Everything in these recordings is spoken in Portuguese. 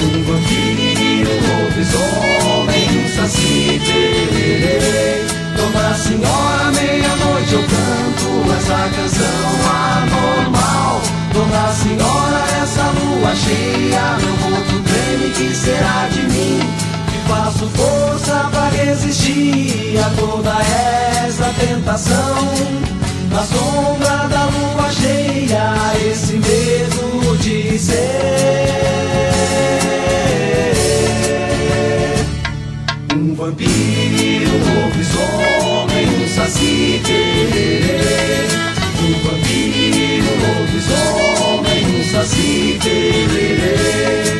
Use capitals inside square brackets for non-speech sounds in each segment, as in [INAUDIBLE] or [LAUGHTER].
Um vampiro, um lobisomem, um saci pererê Dona Senhora, meia-noite eu canto essa canção anormal. Dona Senhora, essa lua cheia, meu rosto treme, que será de mim? Que faço força pra resistir a toda essa tentação. Na sombra da lua cheia, esse medo de ser vampiro, um lobisomem, um saci pererê Um vampiro, um lobisomem, um saci pererê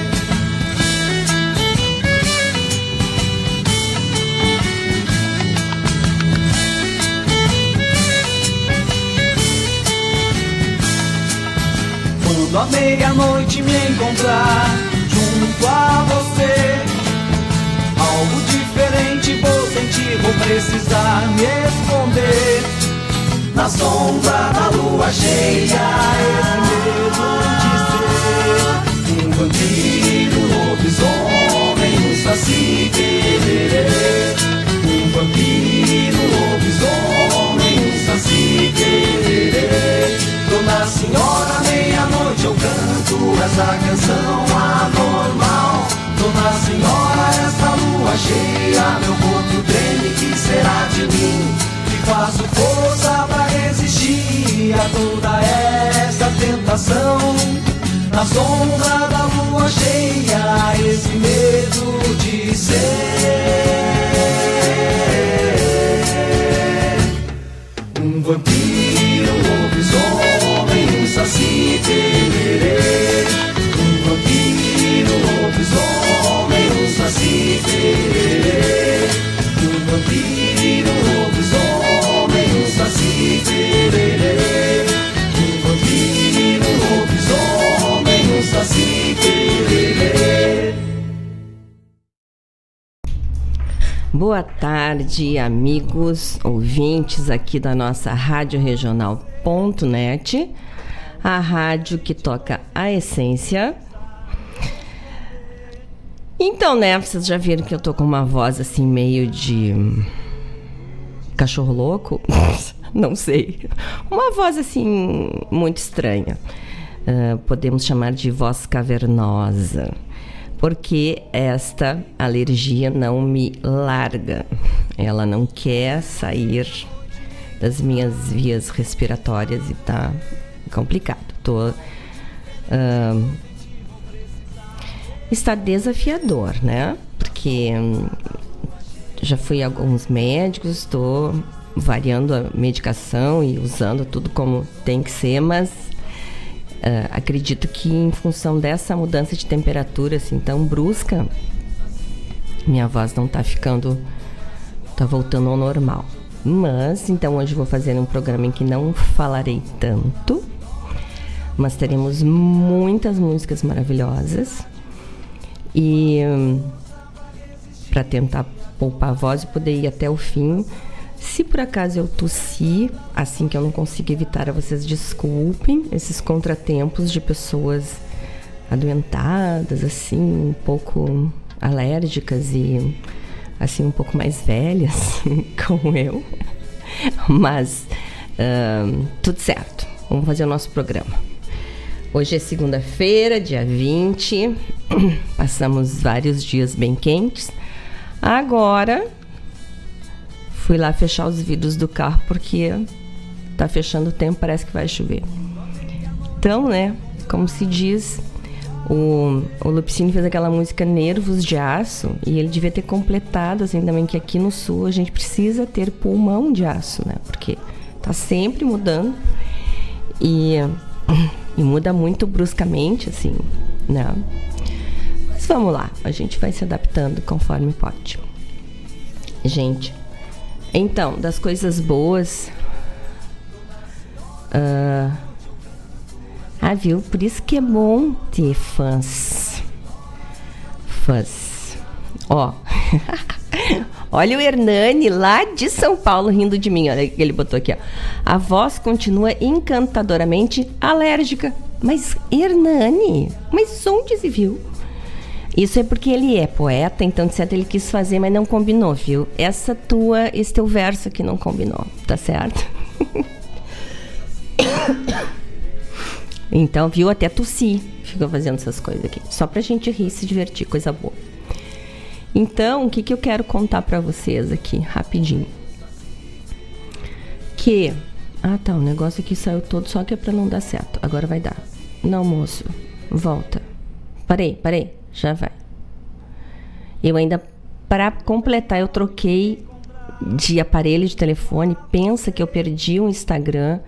Quando a meia-noite me encontrar junto a você diferente vou sentir, vou precisar me esconder. Na sombra da lua cheia, esse medo de ser Um vampiro, um lobisomem, um saci pererê Um vampiro, um lobisomem, um saci pererê Dona Senhora, meia-noite eu canto essa canção anormal. Dona Senhora, cheia, meu corpo treme, que será de mim? Que faço força pra resistir a toda essa tentação. Na sombra da lua cheia, esse medo de ser um vampiro, um lobisomem, Boa tarde, amigos, ouvintes aqui da nossa Rádio Regional.net, a rádio que toca a essência. Então, né, vocês já viram que eu tô com uma voz assim meio de cachorro louco? [LAUGHS] Não sei. Uma voz assim muito estranha. Ah, podemos chamar de voz cavernosa porque esta alergia não me larga. Ela não quer sair das minhas vias respiratórias e tá complicado. Tô ahn, está desafiador, né? Porque hum, já fui a alguns médicos, estou variando a medicação e usando tudo como tem que ser, mas ah, acredito que em função dessa mudança de temperatura assim tão brusca, minha voz não tá ficando, tá voltando ao normal. Mas então hoje vou fazer um programa em que não falarei tanto, mas teremos muitas músicas maravilhosas e para tentar poupar a voz e poder ir até o fim. Se por acaso eu tossir, assim que eu não consigo evitar, vocês desculpem esses contratempos de pessoas adoentadas, assim, um pouco alérgicas e assim um pouco mais velhas, [LAUGHS] como eu. Mas ahn, tudo certo. Vamos fazer o nosso programa. Hoje é segunda-feira, dia 20. [CLEARS THROAT] Passamos vários dias bem quentes. Agora fui lá fechar os vidros do carro porque tá fechando o tempo, parece que vai chover. Então, né, como se diz, o, o Lupicínio fez aquela música Nervos de Aço e ele devia ter completado assim também que aqui no sul a gente precisa ter pulmão de aço, né? Porque tá sempre mudando e, e muda muito bruscamente, assim, né? Mas vamos lá, a gente vai se adaptando conforme pode. Gente, então, das coisas boas. Uh, ah, viu? Por isso que é bom ter fãs. Fãs. Ó. [LAUGHS] Olha o Hernani lá de São Paulo rindo de mim. Olha, ele botou aqui, ó. A voz continua encantadoramente alérgica. Mas, Hernani, mas onde se viu? Isso é porque ele é poeta, então de certo ele quis fazer, mas não combinou, viu? Essa tua, esse teu verso aqui não combinou, tá certo? [COUGHS] então, viu? Até tossi fica fazendo essas coisas aqui. Só pra gente rir e se divertir, coisa boa. Então, o que, que eu quero contar para vocês aqui, rapidinho? Que. Ah, tá, o negócio aqui saiu todo, só que é pra não dar certo. Agora vai dar. Não, moço. Volta. Parei, parei. Já vai. Eu ainda, para completar, eu troquei de aparelho de telefone. Pensa que eu perdi o Instagram.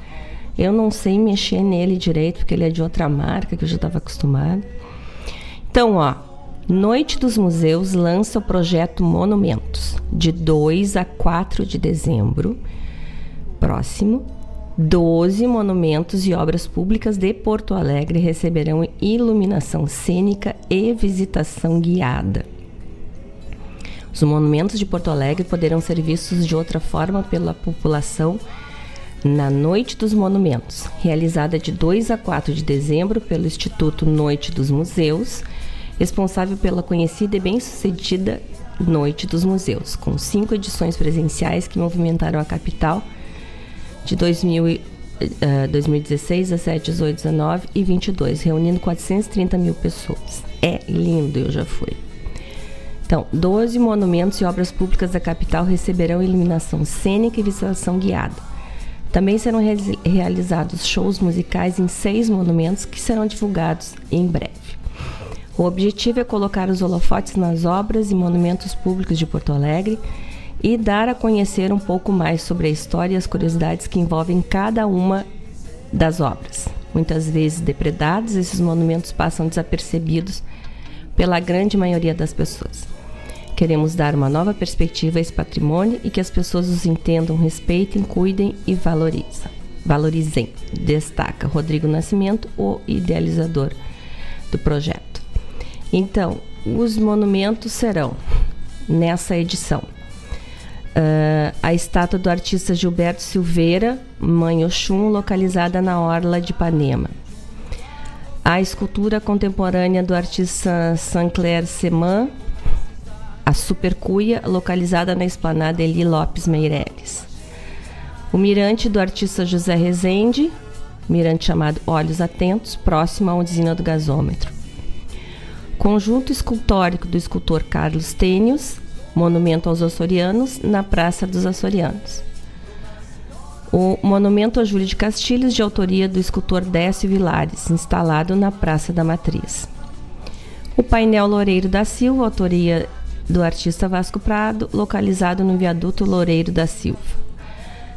Eu não sei mexer nele direito, porque ele é de outra marca que eu já estava acostumada. Então, ó, Noite dos Museus lança o projeto Monumentos, de 2 a 4 de dezembro próximo. 12 monumentos e obras públicas de Porto Alegre receberão iluminação cênica e visitação guiada. Os monumentos de Porto Alegre poderão ser vistos de outra forma pela população na Noite dos Monumentos, realizada de 2 a 4 de dezembro pelo Instituto Noite dos Museus, responsável pela conhecida e bem-sucedida Noite dos Museus, com cinco edições presenciais que movimentaram a capital de 2000, uh, 2016, 17, 18, 19 e 22, reunindo 430 mil pessoas. É lindo, eu já fui. Então, 12 monumentos e obras públicas da capital receberão iluminação cênica e visitação guiada. Também serão re realizados shows musicais em seis monumentos que serão divulgados em breve. O objetivo é colocar os holofotes nas obras e monumentos públicos de Porto Alegre e dar a conhecer um pouco mais sobre a história e as curiosidades que envolvem cada uma das obras. Muitas vezes depredados, esses monumentos passam desapercebidos pela grande maioria das pessoas. Queremos dar uma nova perspectiva a esse patrimônio e que as pessoas os entendam, respeitem, cuidem e valorizem. Valorizem, destaca Rodrigo Nascimento, o idealizador do projeto. Então, os monumentos serão nessa edição Uh, a estátua do artista Gilberto Silveira, Mãe Oxum, localizada na Orla de Ipanema. A escultura contemporânea do artista Sancler Seman, a Supercuia, localizada na esplanada Eli Lopes Meireles. O mirante do artista José Rezende, mirante chamado Olhos Atentos, próximo à usina do gasômetro. Conjunto escultórico do escultor Carlos Tênios, Monumento aos Açorianos, na Praça dos Açorianos. O Monumento a Júlio de Castilhos, de autoria do escultor Décio Vilares, instalado na Praça da Matriz. O painel Loureiro da Silva, autoria do artista Vasco Prado, localizado no viaduto Loureiro da Silva.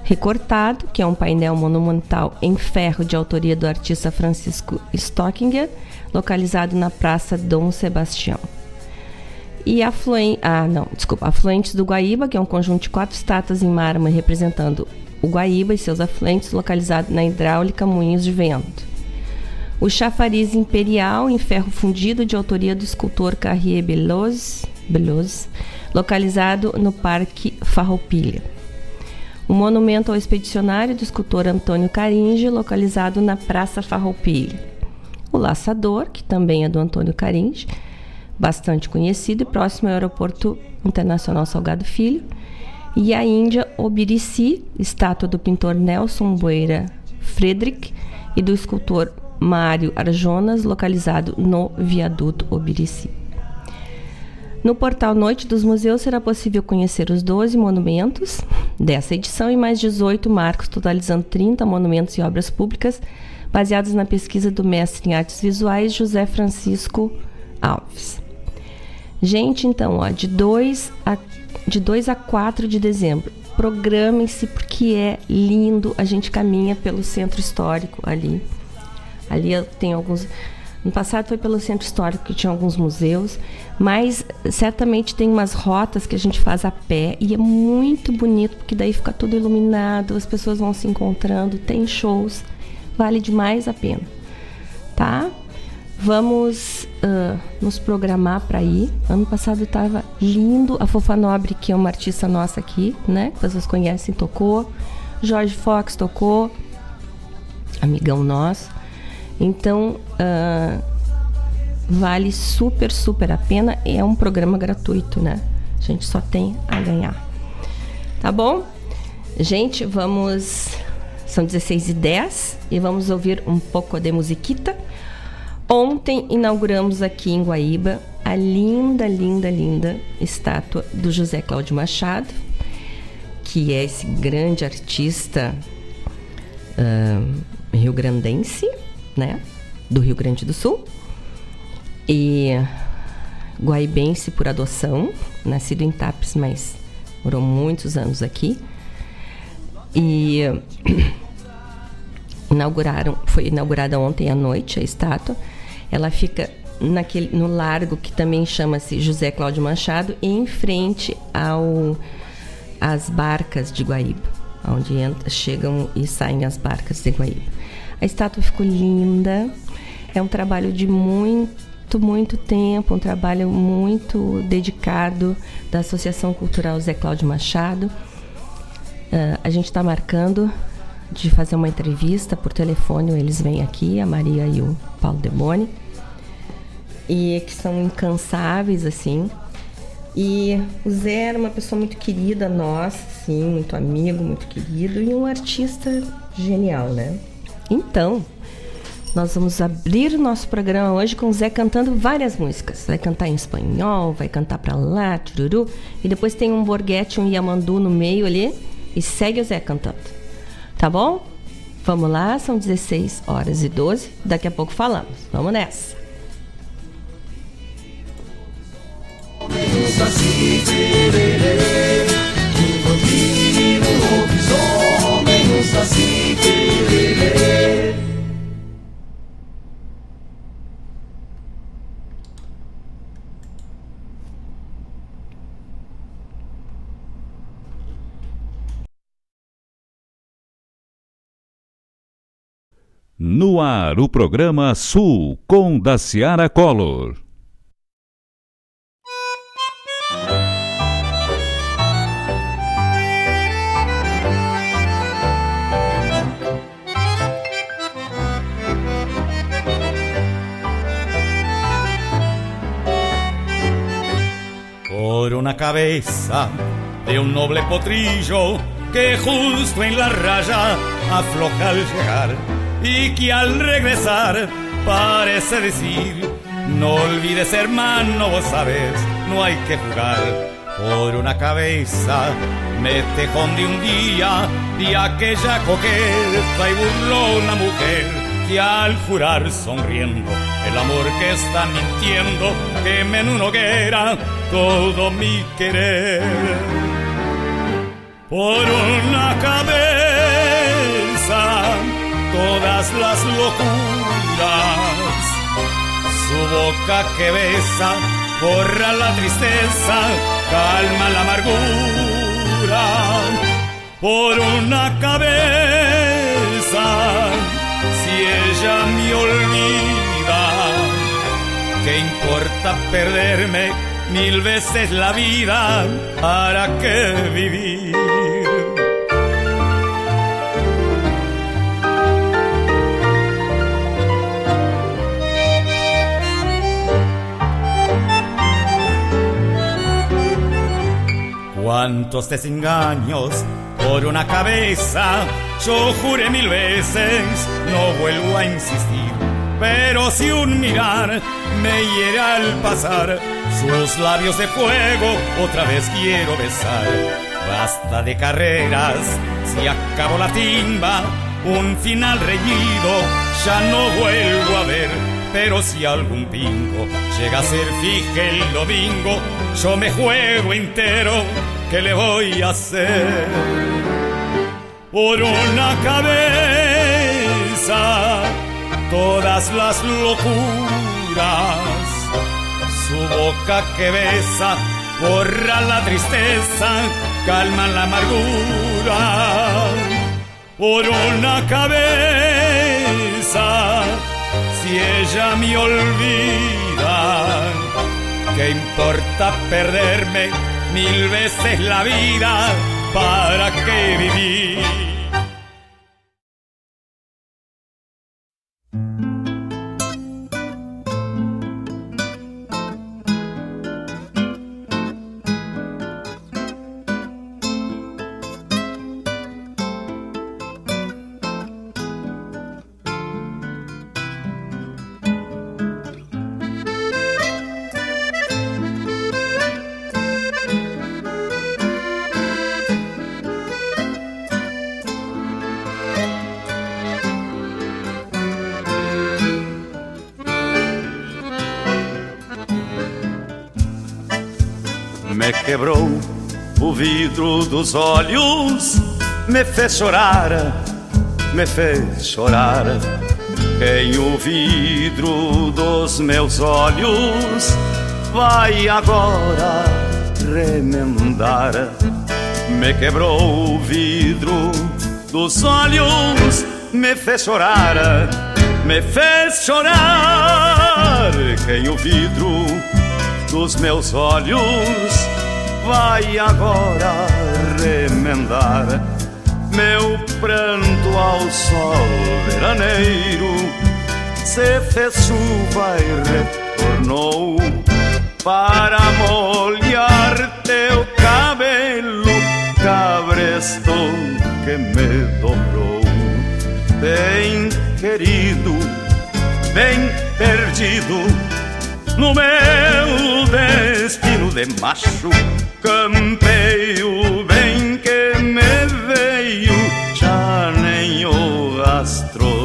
Recortado, que é um painel monumental em ferro de autoria do artista Francisco Stockinger, localizado na Praça Dom Sebastião. E afluente, ah, não, desculpa, afluentes do Guaíba, que é um conjunto de quatro estátuas em mármore representando o Guaíba e seus afluentes, localizado na hidráulica Moinhos de Vento. O chafariz imperial em ferro fundido, de autoria do escultor Carrier Beloz, Beloz localizado no Parque Farroupilha. O monumento ao expedicionário do escultor Antônio Caringe, localizado na Praça Farroupilha. O laçador, que também é do Antônio Caringe, bastante conhecido e próximo ao Aeroporto Internacional Salgado Filho, e a Índia Obirici, estátua do pintor Nelson Boeira Friedrich e do escultor Mário Arjonas, localizado no viaduto Obirici. No portal Noite dos Museus será possível conhecer os 12 monumentos dessa edição e mais 18 marcos, totalizando 30 monumentos e obras públicas, baseados na pesquisa do mestre em artes visuais José Francisco Alves. Gente, então, ó, de 2 a, de 2 a 4 de dezembro, programem-se porque é lindo. A gente caminha pelo centro histórico ali. Ali tem alguns No passado foi pelo centro histórico que tinha alguns museus, mas certamente tem umas rotas que a gente faz a pé e é muito bonito porque daí fica tudo iluminado, as pessoas vão se encontrando, tem shows, vale demais a pena, tá? Vamos uh, nos programar para ir. Ano passado estava lindo. A Fofa Nobre, que é uma artista nossa aqui, né? Que vocês conhecem, tocou. Jorge Fox tocou. Amigão nosso. Então, uh, vale super, super a pena. É um programa gratuito, né? A gente só tem a ganhar. Tá bom? Gente, vamos. São 16 e 10 e vamos ouvir um pouco de musiquita. Ontem inauguramos aqui em Guaíba a linda, linda, linda estátua do José Cláudio Machado, que é esse grande artista uh, rio-grandense, né? Do Rio Grande do Sul. E guaibense por adoção, nascido em Tapes, mas morou muitos anos aqui. E [CLEARS THROAT] inauguraram, foi inaugurada ontem à noite a estátua ela fica naquele, no largo que também chama-se José Cláudio Machado, em frente ao às barcas de Guaíba, onde entra, chegam e saem as barcas de Guaíba. A estátua ficou linda. É um trabalho de muito, muito tempo, um trabalho muito dedicado da Associação Cultural Zé Cláudio Machado. Uh, a gente está marcando de fazer uma entrevista por telefone, eles vêm aqui, a Maria e o Paulo Demone e que são incansáveis assim. E o Zé era uma pessoa muito querida nossa, sim, muito amigo, muito querido e um artista genial, né? Então, nós vamos abrir o nosso programa hoje com o Zé cantando várias músicas. Vai cantar em espanhol, vai cantar pra lá, tururu. E depois tem um borguete, um yamandu no meio ali. E segue o Zé cantando. Tá bom? Vamos lá, são 16 horas e 12. Daqui a pouco falamos. Vamos nessa. No ar, o programa Sul com Daciara Collor. por una cabeza de un noble potrillo que justo en la raya afloja al llegar y que al regresar parece decir, no olvides hermano, vos sabes, no hay que jugar. Por una cabeza me tejón de un día de aquella coqueta y burlona mujer que al jurar sonriendo el amor que está mintiendo queme en una hoguera todo mi querer. Por una cabeza todas las locuras, su boca que besa borra la tristeza, calma la amargura. Por una cabeza, si ella me olvida, ¿qué importa perderme? mil veces la vida, ¿para qué vivir? Cuántos desengaños por una cabeza, yo juré mil veces, no vuelvo a insistir, pero si un mirar me hiere al pasar, sus labios de fuego otra vez quiero besar. Basta de carreras, si acabó la timba, un final reñido ya no vuelvo a ver. Pero si algún pingo llega a ser fije el domingo, yo me juego entero, ¿qué le voy a hacer? Por una cabeza todas las locuras. Su boca que besa borra la tristeza, calma la amargura. Por una cabeza, si ella me olvida, ¿qué importa perderme mil veces la vida? ¿Para qué vivir? Quebrou o vidro dos olhos, me fez chorar, me fez chorar. Quem o vidro dos meus olhos vai agora remendar. Me quebrou o vidro dos olhos, me fez chorar, me fez chorar. Quem o vidro dos meus olhos vai agora remendar meu pranto ao sol veraneiro. Se fez chuva e retornou para molhar teu cabelo, cabresto que me dobrou. Bem querido, bem perdido no meu destino de macho campeio bem que me veio, já nem o rastro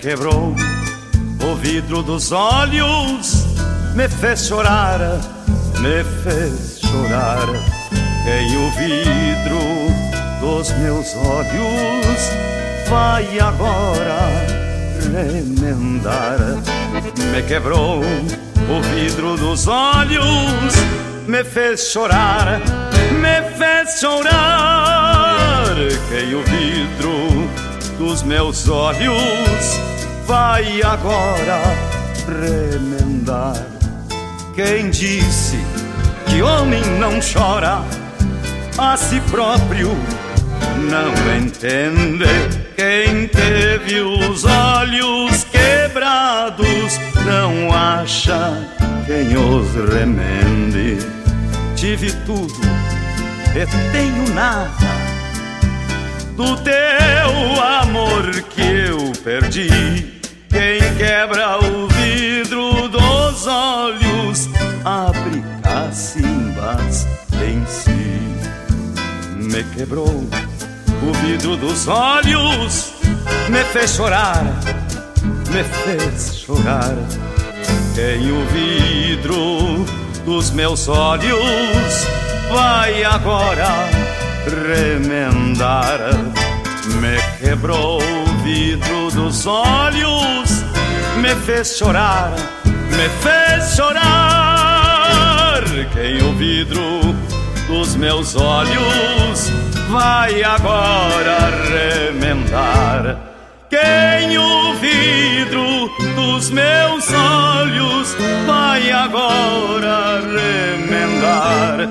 quebrou o vidro dos olhos, me fez chorar, me fez chorar. Quem o vidro dos meus olhos vai agora remendar. Me quebrou o vidro dos olhos, me fez chorar, me fez chorar. Quem o vidro dos meus olhos vai agora remendar. Quem disse que homem não chora a si próprio não entende. Quem teve os olhos quebrados não acha quem os remende. Tive tudo e tenho nada do teu amor que eu perdi quem quebra o vidro dos olhos abre cacimbas em si. Me quebrou o vidro dos olhos, me fez chorar, me fez chorar. Quem o vidro dos meus olhos vai agora remendar. Me quebrou vidro dos olhos me fez chorar, me fez chorar. Quem o vidro dos meus olhos vai agora remendar. Quem o vidro dos meus olhos vai agora remendar.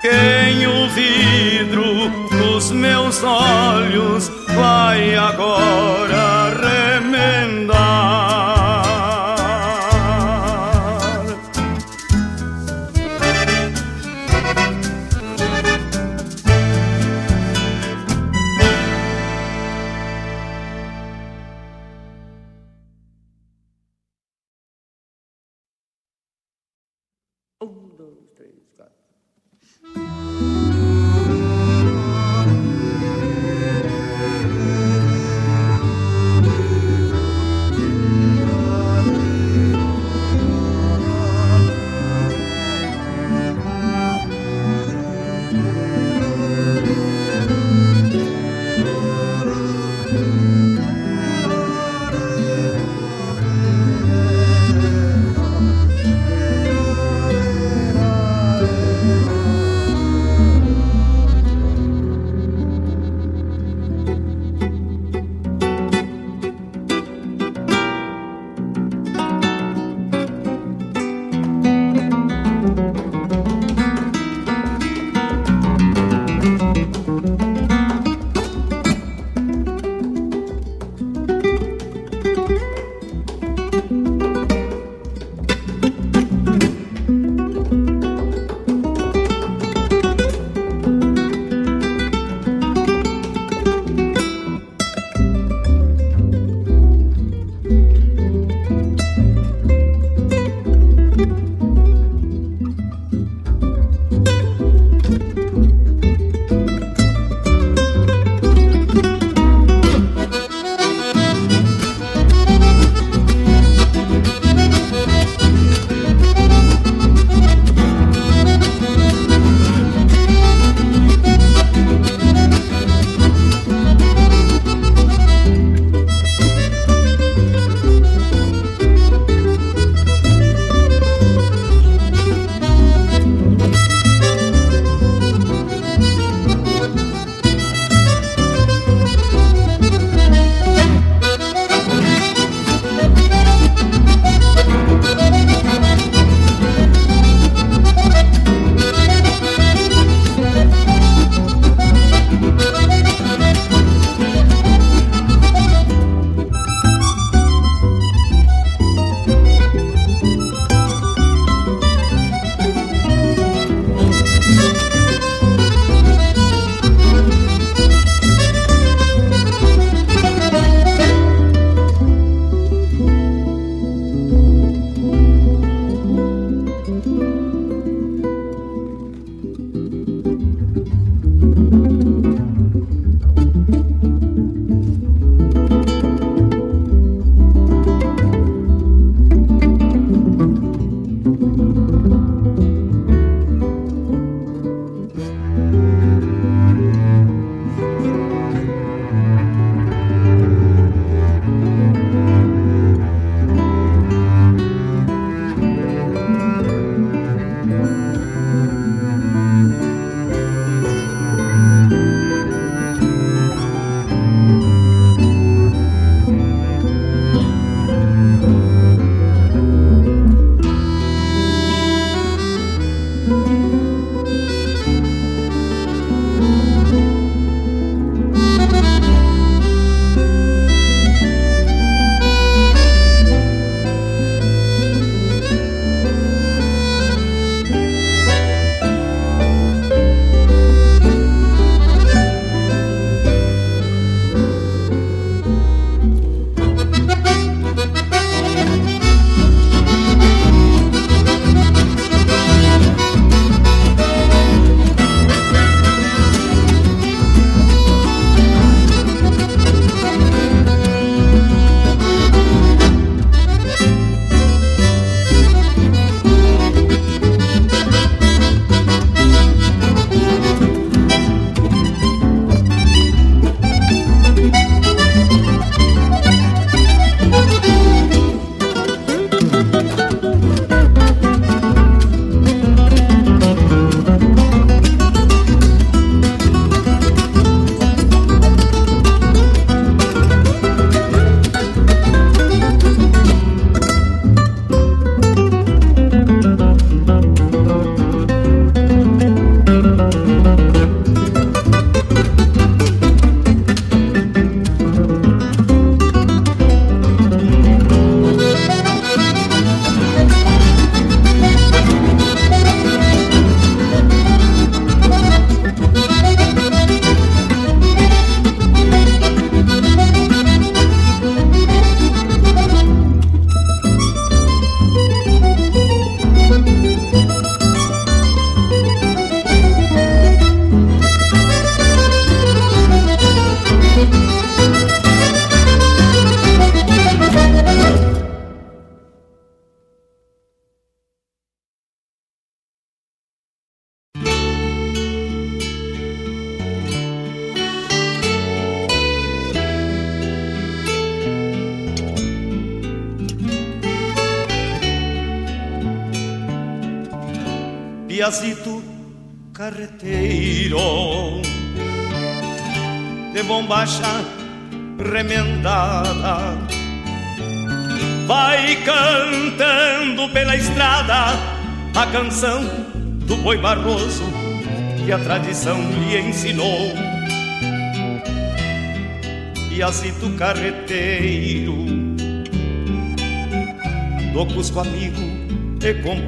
Quem o vidro dos meus olhos vai agora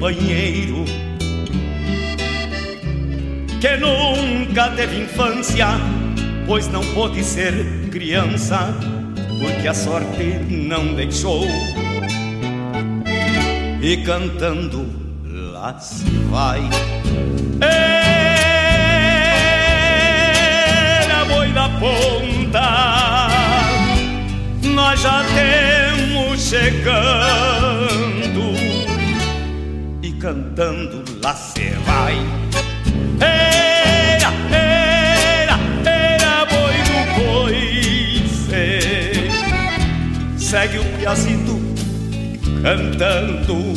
companheiro, que nunca teve infância, pois não pôde ser criança, porque a sorte não deixou. E cantando lá se vai. Era boi da ponta, nós já temos chegando cantando lá se vai. Era, era, era boi do coice. Segue o piazito cantando.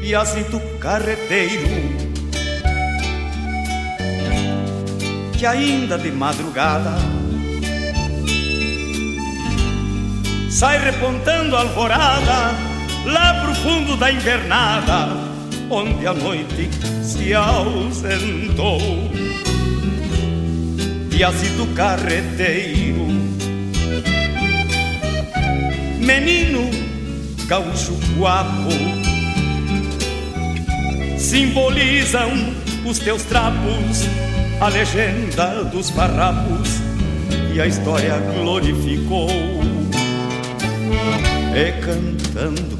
Piazito carreteiro, que ainda de madrugada sai repontando alvorada lá pro fundo da invernada, onde a noite se ausentou. Piazito carreteiro, menino gaúcho guapo simbolizam os teus trapos, a legenda dos farrapos e a história glorificou. E cantando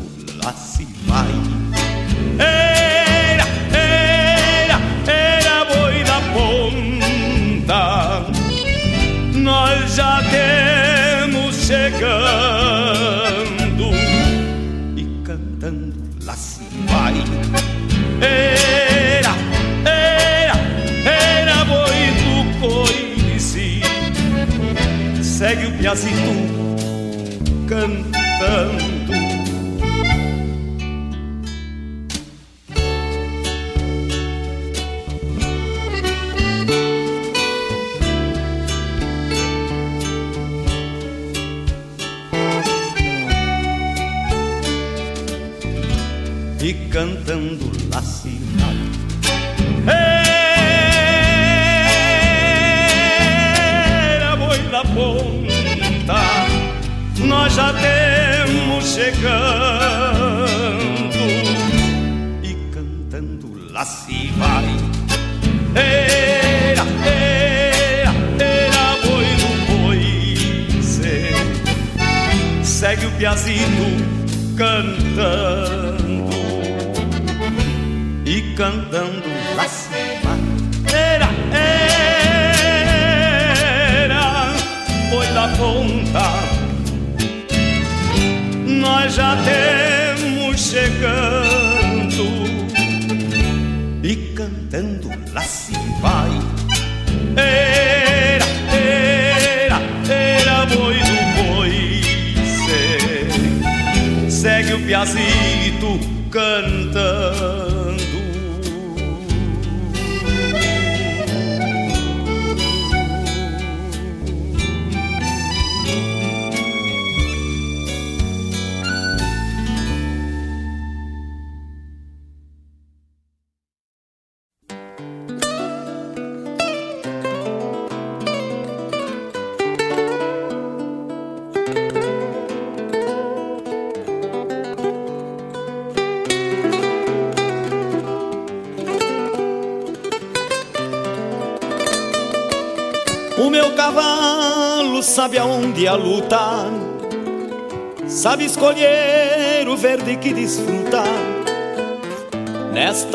já temos chegando. E cantando lá se vai. Era, era, era boi do coice. Segue o piazito cantando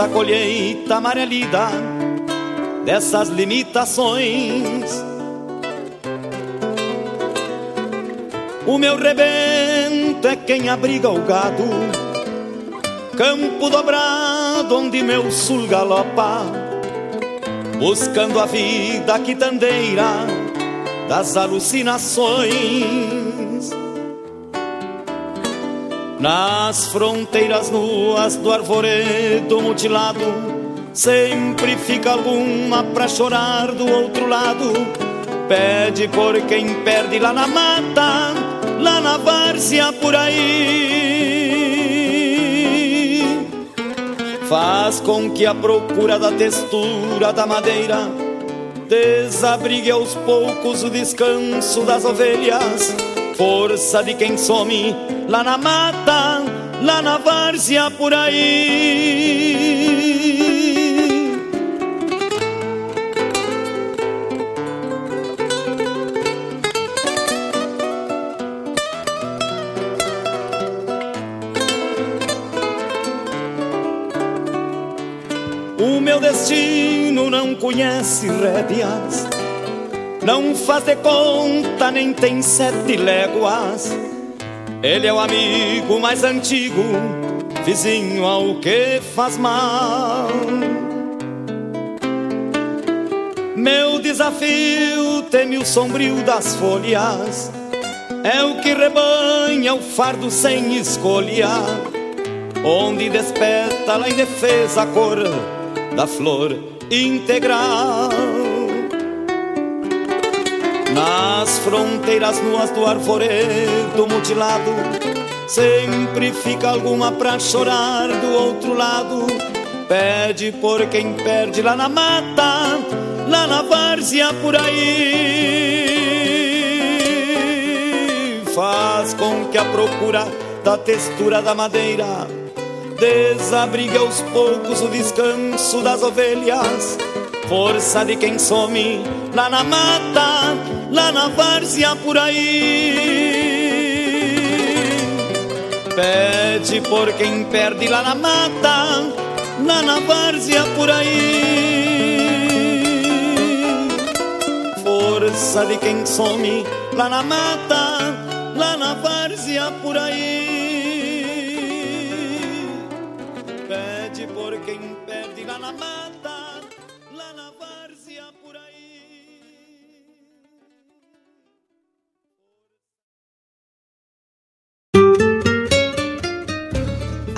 Nesta colheita amarelida dessas limitações, o meu rebento é quem abriga o gado, campo dobrado onde meu sul galopa buscando a vida quitandeira das alucinações. Nas fronteiras nuas do arvoredo mutilado, sempre fica alguma pra chorar do outro lado. Pede por quem perde lá na mata, lá na várzea por aí. Faz com que a procura da textura da madeira desabrigue aos poucos o descanso das ovelhas força de quem some lá na mata, lá na várzea por aí. O meu destino não conhece rédeas não faz de conta, nem tem sete léguas. Ele é o amigo mais antigo, vizinho ao que faz mal. Meu desafio teme o sombrio das folhas, é o que rebanha o fardo sem escolha, onde desperta lá em defesa cor da flor integral. Nas fronteiras nuas do arvoredo mutilado Sempre fica alguma pra chorar do outro lado. Pede por quem perde lá na mata Lá na várzea por aí. Faz com que a procura da textura da madeira Desabrigue aos poucos o descanso das ovelhas. Força de quem some lá na mata lá na várzea por aí. Pede por quem perde lá na mata, lá na várzea por aí. Força de quem some lá na mata, lá na várzea por aí. Pede por quem perde lá na mata,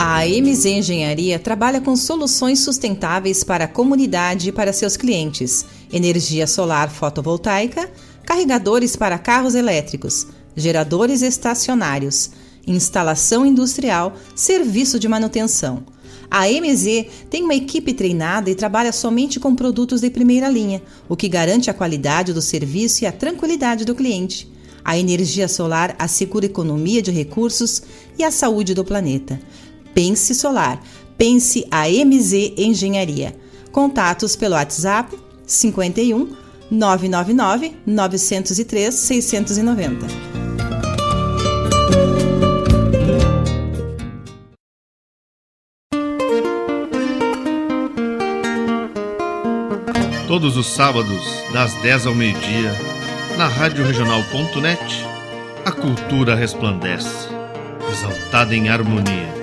A MZ Engenharia trabalha com soluções sustentáveis para a comunidade e para seus clientes: energia solar fotovoltaica, carregadores para carros elétricos, geradores estacionários, instalação industrial, serviço de manutenção. A MZ tem uma equipe treinada e trabalha somente com produtos de primeira linha, o que garante a qualidade do serviço e a tranquilidade do cliente. A energia solar assegura economia de recursos e a saúde do planeta. Pense Solar. Pense a MZ Engenharia. Contatos pelo WhatsApp 51 999 903 690. Todos os sábados, das 10 ao meio-dia, na Rádio Regional.net, a cultura resplandece, exaltada em harmonia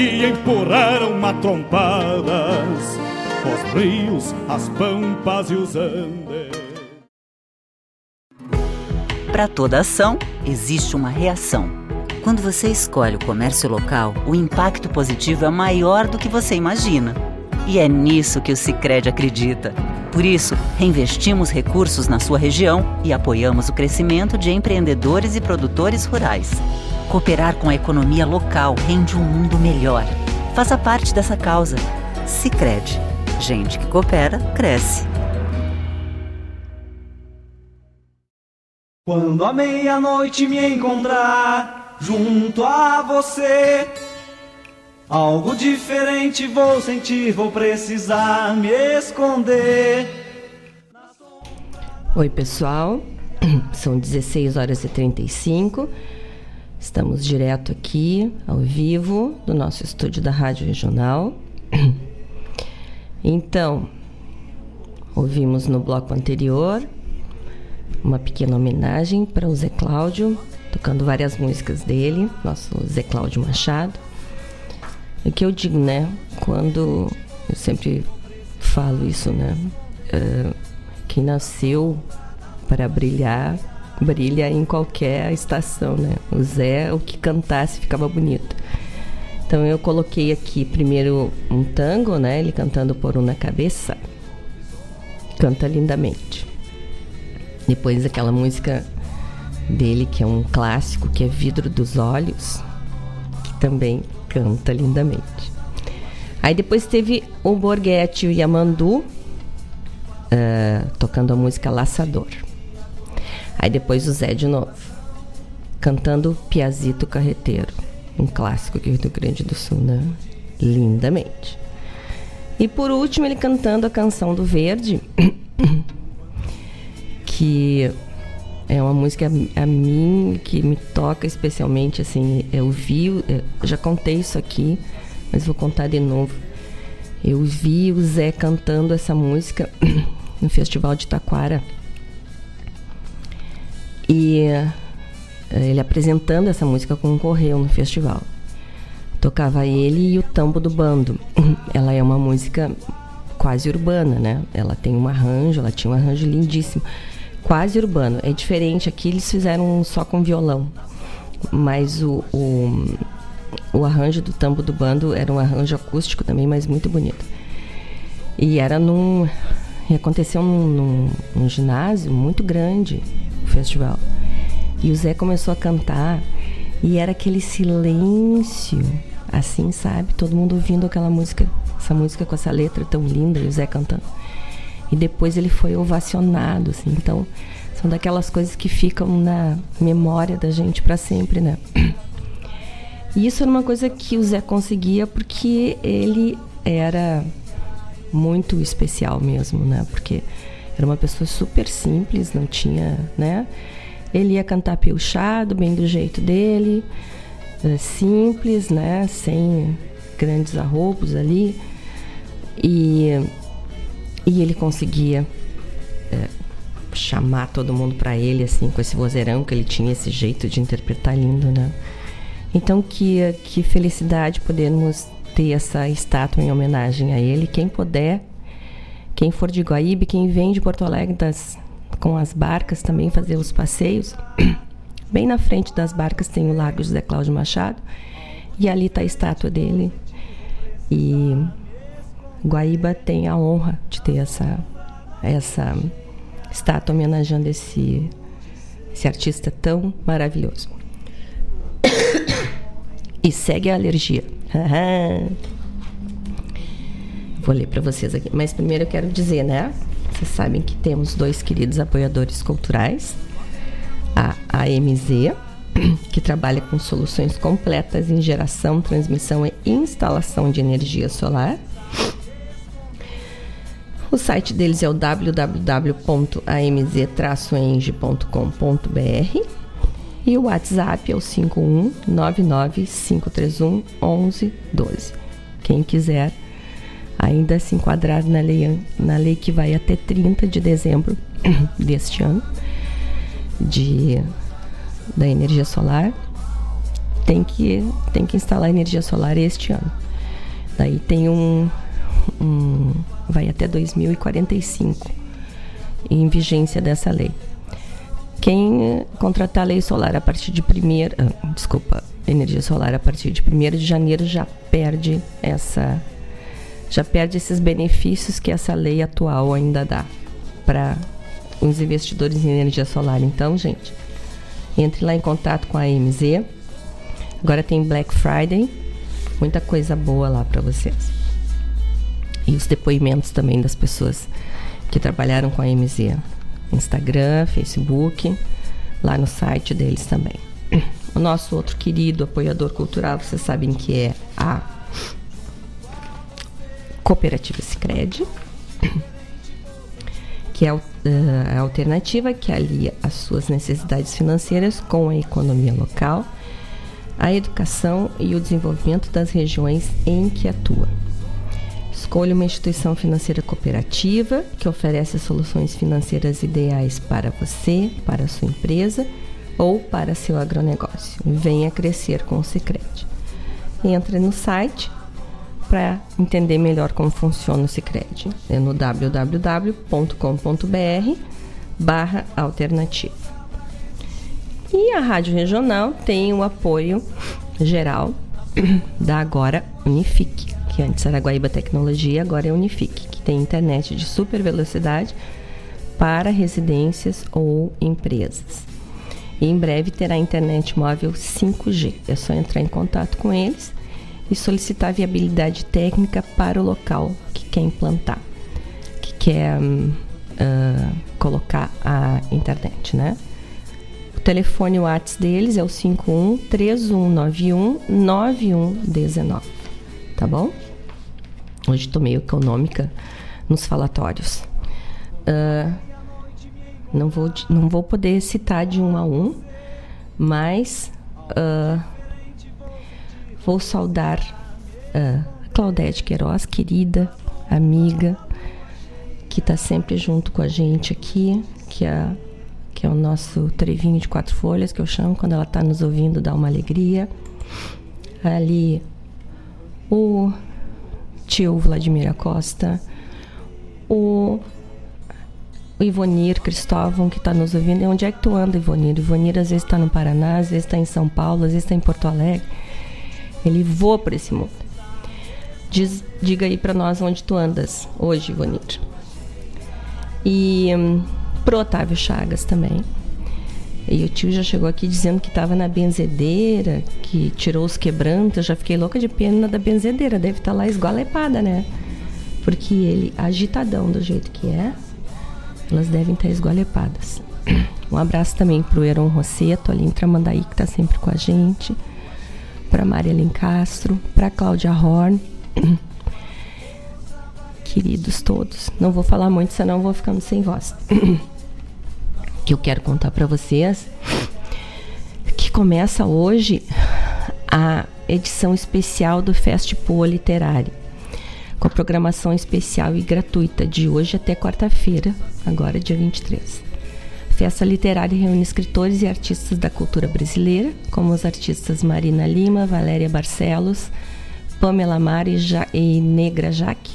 que empurraram matrompadas os rios, as pampas e os andes. Para toda ação, existe uma reação. Quando você escolhe o comércio local, o impacto positivo é maior do que você imagina. E é nisso que o Sicredi acredita. Por isso, reinvestimos recursos na sua região e apoiamos o crescimento de empreendedores e produtores rurais. Cooperar com a economia local rende um mundo melhor. Faça parte dessa causa. Sicredi. Gente que coopera cresce. Quando a meia-noite me encontrar junto a você, algo diferente vou sentir, vou precisar me esconder. Oi, pessoal. [CLEARS THROAT] São 16 horas e 35. Estamos direto aqui, ao vivo, do nosso estúdio da Rádio Regional. [CLEARS THROAT] Então, ouvimos no bloco anterior uma pequena homenagem para o Zé Cláudio, tocando várias músicas dele, nosso Zé Cláudio Machado. O que eu digo, né? Quando eu sempre falo isso, né? Uh, quem nasceu para brilhar brilha em qualquer estação, né? O Zé, o que cantasse ficava bonito. Então eu coloquei aqui primeiro um tango, né? Ele cantando por uma cabeça. Canta lindamente. Depois aquela música dele que é um clássico, que é Vidro dos Olhos, que também canta lindamente. Aí depois teve o Borghetti e o Yamandu uh, tocando a música Laçador. Aí depois o Zé de novo, cantando Piazito Carreteiro, um clássico aqui do Rio Grande do Sul, né? Lindamente. E por último, ele cantando a canção do Verde, [COUGHS] que é uma música a, a mim que me toca especialmente, assim, eu vi, eu já contei isso aqui, mas vou contar de novo. Eu vi o Zé cantando essa música [COUGHS] no Festival de Taquara e eh, ele apresentando essa música concorreu no festival. Tocava ele e o tambo do bando. [CLEARS THROAT] Ela é uma música quase urbana, né? Ela tem um arranjo, ela tinha um arranjo lindíssimo. Quase urbano. É diferente, aqui eles fizeram só com violão. Mas o, o, o arranjo do tambo do bando era um arranjo acústico também, mas muito bonito. E era num. E aconteceu num, num, num ginásio muito grande, festival. E o Zé começou a cantar e era aquele silêncio, assim, sabe? Todo mundo ouvindo aquela música, essa música com essa letra tão linda e o Zé cantando. E depois ele foi ovacionado, assim. Então, são daquelas coisas que ficam na memória da gente para sempre, né? [CLEARS THROAT] E isso era uma coisa que o Zé conseguia porque ele era muito especial mesmo, né? Porque era uma pessoa super simples, não tinha, né? Ele ia cantar piochado, bem do jeito dele, eh, simples, né? Sem grandes arroubos ali. E, e ele conseguia é, chamar todo mundo para ele, assim, com esse vozeirão que ele tinha, esse jeito de interpretar lindo, né? Então, que, que felicidade podermos ter essa estátua em homenagem a ele. Quem puder, quem for de Guaíbe, quem vem de Porto Alegre das, com as barcas também fazer os passeios. [CLEARS THROAT] Bem na frente das barcas tem o Largo José Cláudio Machado e ali está a estátua dele. E Guaíba tem a honra de ter essa, essa estátua homenageando esse, esse artista tão maravilhoso. [COUGHS] E segue a alergia. [LAUGHS] Vou ler para vocês aqui. Mas primeiro eu quero dizer, né? Vocês sabem que temos dois queridos apoiadores culturais. A AMZ, [CLEARS THROAT] que trabalha com soluções completas em geração, transmissão e instalação de energia solar. O site deles é o www.amz-eng.com.br e o WhatsApp é o 5199531 1112. Quem quiser ainda se enquadrar na lei, na lei que vai até 30 de dezembro [CLEARS THROAT] deste ano de, da energia solar, tem que, tem que instalar energia solar este ano. Daí tem um, um vai até 2045 em vigência dessa lei. Quem contratar a lei solar a partir de primeiro, ah, desculpa, energia solar a partir de 1 de janeiro já perde essa já perde esses benefícios que essa lei atual ainda dá para os investidores em energia solar. Então, gente, entre lá em contato com a AMZ. Agora tem Black Friday, muita coisa boa lá para vocês. E os depoimentos também das pessoas que trabalharam com a AMZ. Instagram, Facebook, lá no site deles também. [CLEARS THROAT] O nosso outro querido apoiador cultural, vocês sabem que é a Cooperativa Sicredi, [CLEARS THROAT] que é a alternativa que alia as suas necessidades financeiras com a economia local, a educação e o desenvolvimento das regiões em que atua. Escolha uma instituição financeira cooperativa que oferece soluções financeiras ideais para você, para a sua empresa ou para seu agronegócio. Venha crescer com o Sicredi. Entre no site para entender melhor como funciona o Sicredi. É no www.com.br barra alternativa. E a Rádio Regional tem o apoio geral [COUGHS] da agora Unifique, que antes era Guaíba Tecnologia, agora é Unifique, que tem internet de super velocidade para residências ou empresas. E em breve terá internet móvel 5G. É só entrar em contato com eles e solicitar viabilidade técnica para o local que quer implantar, que quer uh, colocar a internet, né? O telefone WhatsApp deles é o 51 3191 9119, tá bom? Hoje estou meio econômica nos falatórios. Uh, não, vou, não vou poder citar de um a um, mas uh, vou saudar uh, a Claudete Queiroz, querida amiga, que está sempre junto com a gente aqui, que é que é o nosso trevinho de quatro folhas, que eu chamo quando ela está nos ouvindo, dá uma alegria. Ali o tio Vladimir Acosta, o Ivonir Cristóvão, que está nos ouvindo. Onde é que tu anda, Ivonir? Ivonir às vezes está no Paraná, às vezes está em São Paulo, às vezes está em Porto Alegre. Ele voa por esse mundo. Diz, diga aí para nós onde tu andas hoje, Ivonir. E. Hum, pro Otávio Chagas também. E o tio já chegou aqui dizendo que estava na benzedeira, que tirou os quebrantos. Eu já fiquei louca de pena da benzedeira. Deve estar tá lá esgualepada, né? Porque ele, agitadão do jeito que é, elas devem estar tá esgualepadas. [CLEARS THROAT] Um abraço também pro Heron Rosseto, ali em Tramandaí, que está sempre com a gente. Pra Maria Lencastro, pra Cláudia Horn. [CLEARS THROAT] Queridos todos. Não vou falar muito, senão vou ficando sem voz. [CLEARS THROAT] que eu quero contar para vocês que começa hoje a edição especial do Festival Literário, com a programação especial e gratuita de hoje até quarta-feira, agora dia 23. Festa literária reúne escritores e artistas da cultura brasileira, como os artistas Marina Lima, Valéria Barcelos, Pamela Mari e Negra Jaque,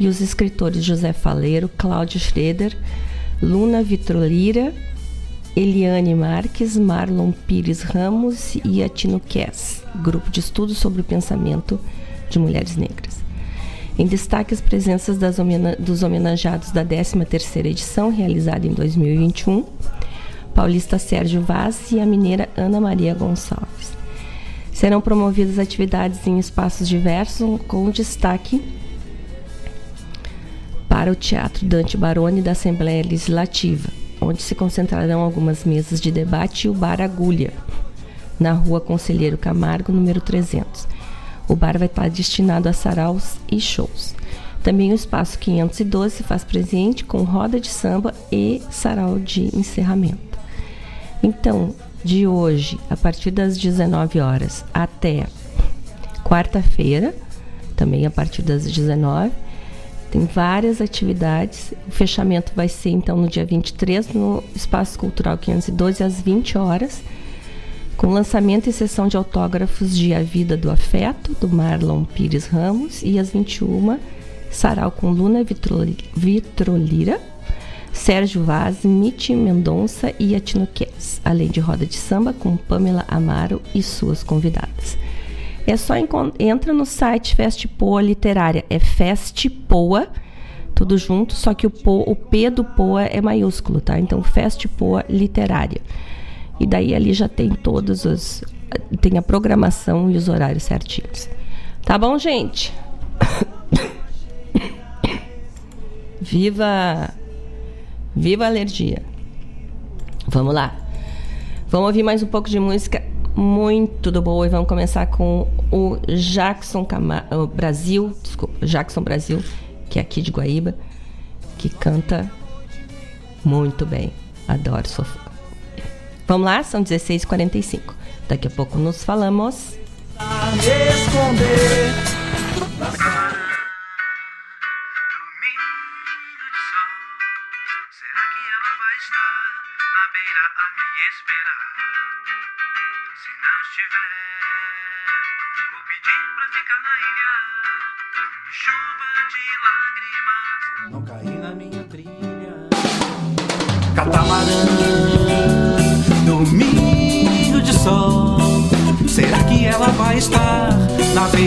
e os escritores José Faleiro, Cláudio Schroeder, Luna Vitrolira, Eliane Marques, Marlon Pires Ramos e Atino Kess, grupo de estudos sobre o pensamento de mulheres negras. Em destaque as presenças homena dos homenageados da 13ª edição, realizada em 2021, paulista Sérgio Vaz e a mineira Ana Maria Gonçalves. Serão promovidas atividades em espaços diversos, com destaque para o Teatro Dante Baroni da Assembleia Legislativa, onde se concentrarão algumas mesas de debate e o Bar Agulha, na rua Conselheiro Camargo, número 300. O bar vai estar destinado a saraus e shows. Também o espaço 512 se faz presente com roda de samba e sarau de encerramento. Então, de hoje, a partir das 19 horas até quarta-feira, também a partir das 19 tem várias atividades. O fechamento vai ser então no dia 23 no Espaço Cultural 512 às 20 horas, com lançamento e sessão de autógrafos de A Vida do Afeto do Marlon Pires Ramos e às 21 sarau com Luna Vitrolira, Sérgio Vaz, Mitty Mendonça e Atino Kess, além de roda de samba com Pamela Amaro e suas convidadas. É só entra no site Festpoa Literária, é Festpoa, tudo junto, só que o, po, o P do Poa é maiúsculo, tá? Então Festpoa Literária. E daí ali já tem todos os tem a programação e os horários certinhos. Tá bom, gente? [COUGHS] Viva Viva a alergia. Vamos lá. Vamos ouvir mais um pouco de música muito do boa e vamos começar com o Jackson Cam o Brasil, desculpa, Jackson Brasil, que é aqui de Guaíba, que canta muito bem. Adoro sofá. Vamos lá, são 16h45. Daqui a pouco nos falamos. Me esconder.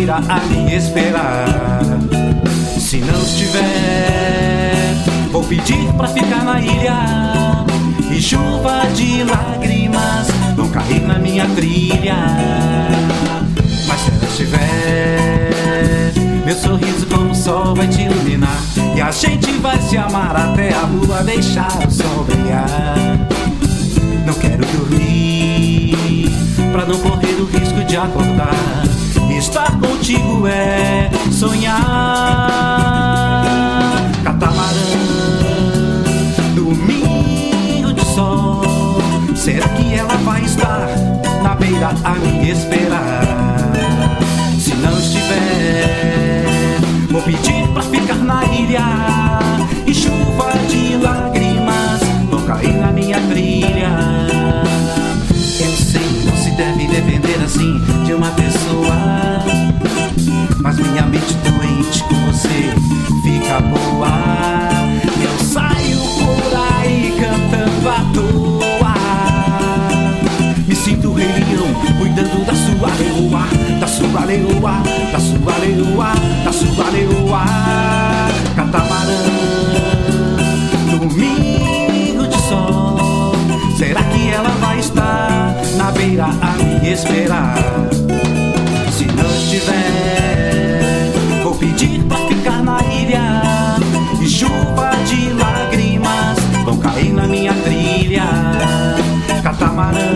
a me esperar. Se não estiver, vou pedir pra ficar na ilha. E chuva de lágrimas vão cair na minha trilha. Mas se ela estiver, meu sorriso como o sol vai te iluminar. E a gente vai se amar até a lua deixar o sol brilhar. Não quero dormir pra não correr o risco de acordar Estar contigo é sonhar. Catamarã, domingo de sol. Será que ela vai estar na beira a me esperar? Se não estiver, vou pedir pra ficar na ilha. E chuva de lágrimas assim de uma pessoa. Mas minha mente doente com você fica boa. Eu saio por aí cantando à toa. Me sinto rei leão, cuidando da sua leoa, da sua leoa, da sua leoa, da sua leoa. Catamarã, domingo na beira a me esperar. Se não estiver, vou pedir pra ficar na ilha. E chuva de lágrimas vão cair na minha trilha. Catamarã,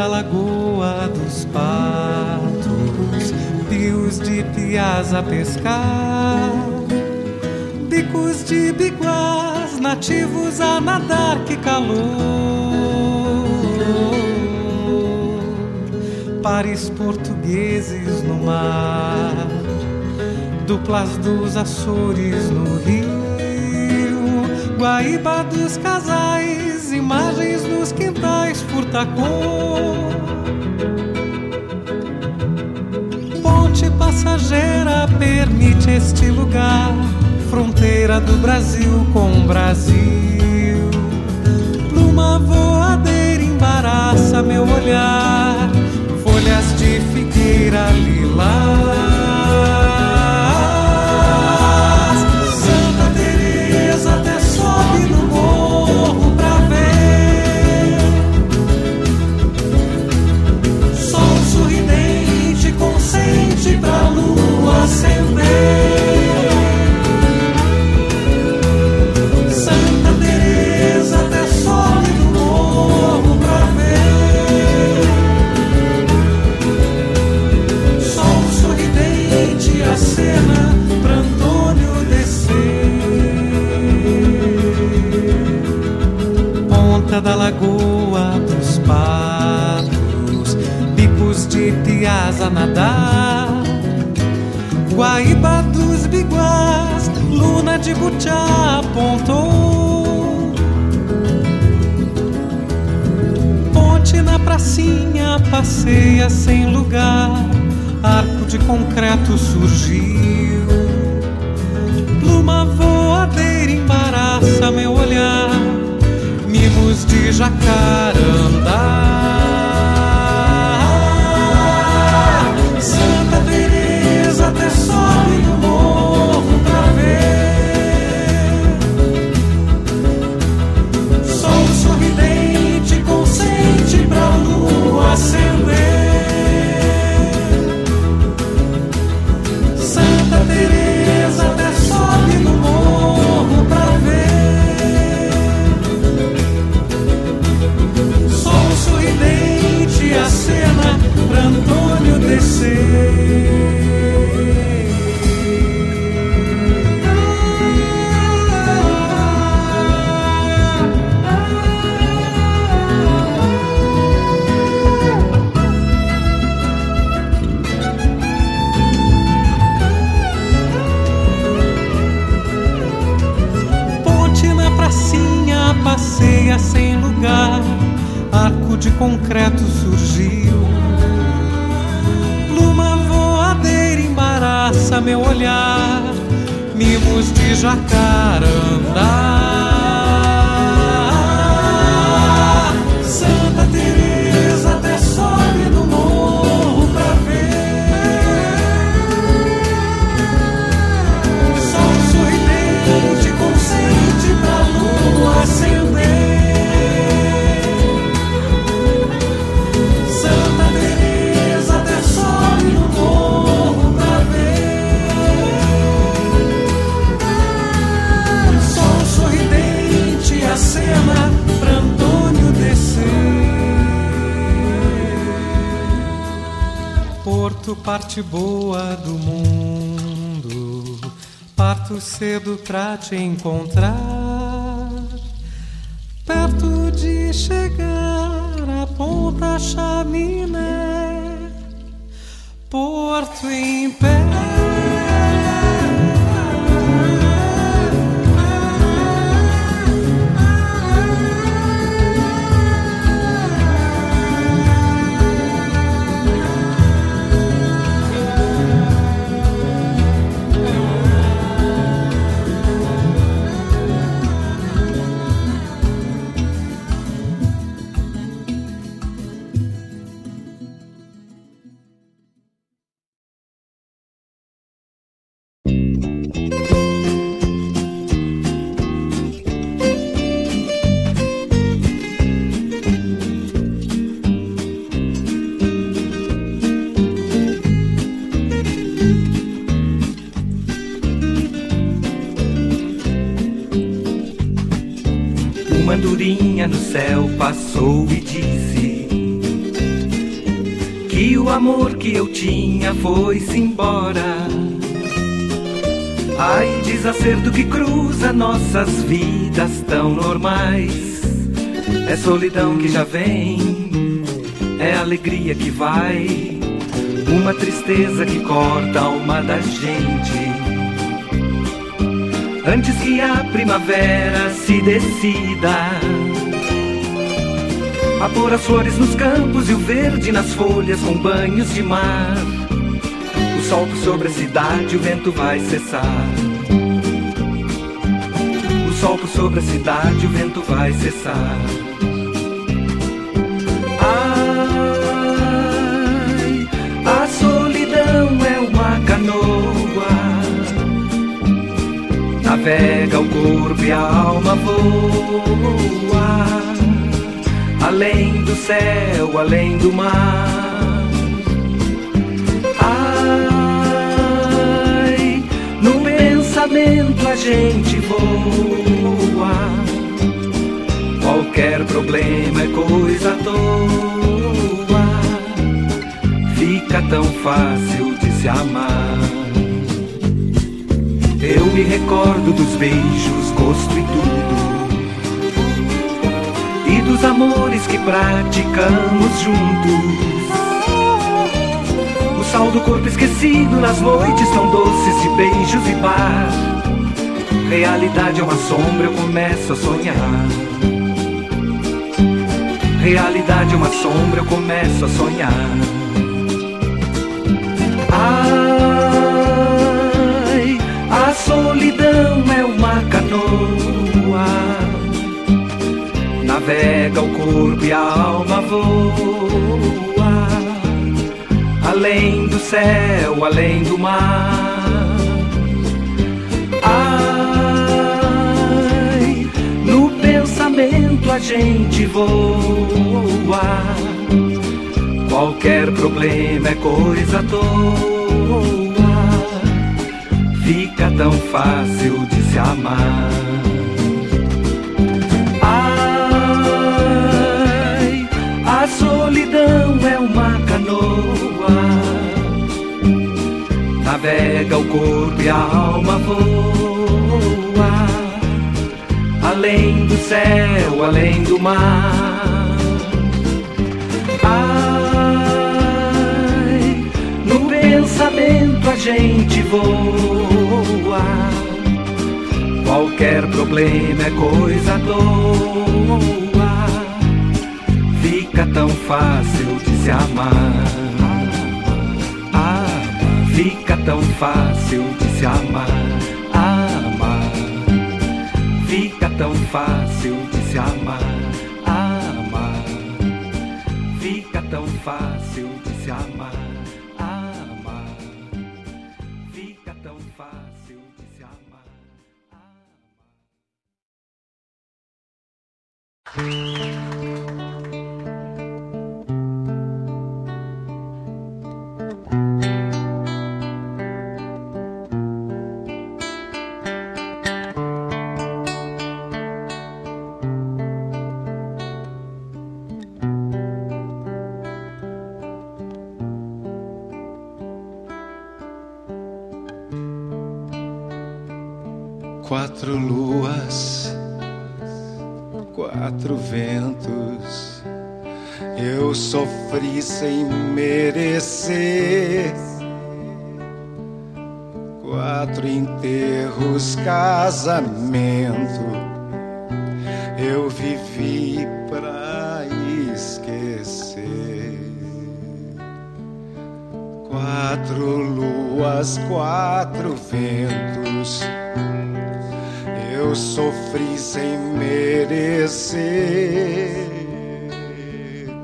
da lagoa dos patos, rios de piás a pescar, bicos de biguás, nativos a nadar, que calor. Pares portugueses no mar, duplas dos Açores no rio, Guaíba dos casais, imagens nos quintais furtacor. Ponte passageira permite este lugar, fronteira do Brasil com o Brasil. Pluma voadeira embaraça meu olhar, folhas de figueira lilás. Da lagoa dos patos, bicos de piás a nadar, Guaíba dos biguás, luna de butiá apontou. Ponte na pracinha passeia sem lugar, arco de concreto surgiu. Jacarandá. De concreto surgiu. Pluma voadeira embaraça meu olhar, mimos de jacarandá. Parte boa do mundo. Parto cedo pra te encontrar. Perto de chegar a ponta chaminé. Porto em pé. Passou e disse que o amor que eu tinha foi-se embora. Ai, desacerto que cruza nossas vidas tão normais. É solidão que já vem, é alegria que vai, uma tristeza que corta a alma da gente. Antes que a primavera se decida a pôr as flores nos campos e o verde nas folhas com banhos de mar. O sol sobre a cidade, o vento vai cessar. O sol sobre a cidade, o vento vai cessar. Ai, a solidão é uma canoa. Navega o corpo e a alma voa além do céu, além do mar. Ai, no pensamento a gente voa. Qualquer problema é coisa à toa. Fica tão fácil de se amar. Eu me recordo dos beijos, gosto e tudo dos amores que praticamos juntos. O sal do corpo esquecido nas noites tão doces de beijos e bar. Realidade é uma sombra, eu começo a sonhar. Realidade é uma sombra, eu começo a sonhar. Ai, a solidão é uma navega o corpo e a alma voa além do céu, além do mar. Ai, no pensamento a gente voa. Qualquer problema é coisa à toa. Fica tão fácil de se amar. Solidão é uma canoa. Navega o corpo e a alma voa. Além do céu, além do mar. Ai, no pensamento a gente voa. Qualquer problema é coisa tão fácil de se amar. Ah, fica tão fácil de se amar. Amar, fica tão fácil de se amar. Amar, fica tão fácil de se amar. Amar, fica tão fácil de se amar. Sem merecer.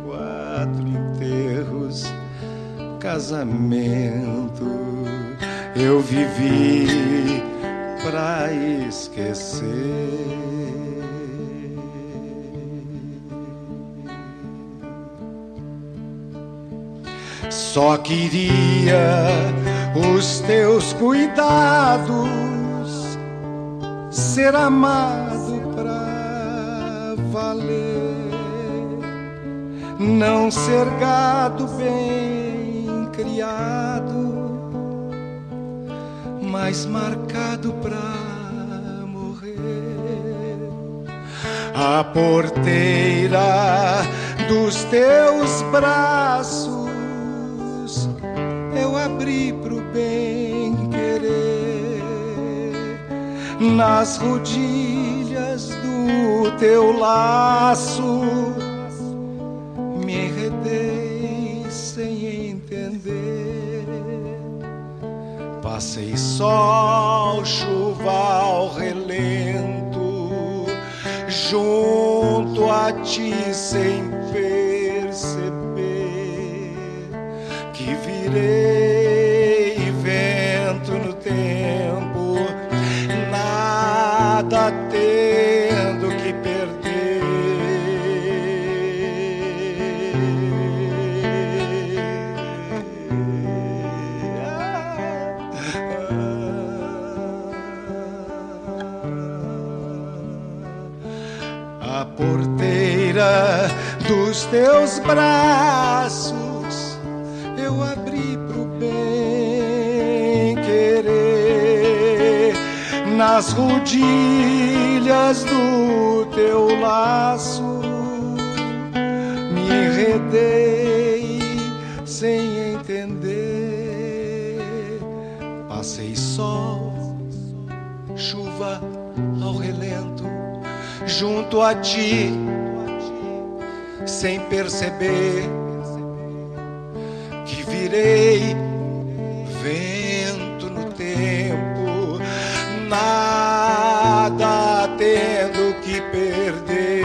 Quatro enterros, casamento, eu vivi pra esquecer. Só queria os teus cuidados ser amado não ser gado bem criado, mas marcado pra morrer. A porteira dos teus braços eu abri pro bem querer nas rodilhas do teu laço. Passei sol, chuva ao relento, junto a ti sem perceber que virei dos teus braços eu abri pro bem querer. Nas rodilhas do teu laço me enredei sem entender. Passei sol chuva ao relento junto a ti sem perceber que virei vento no tempo, nada tendo que perder.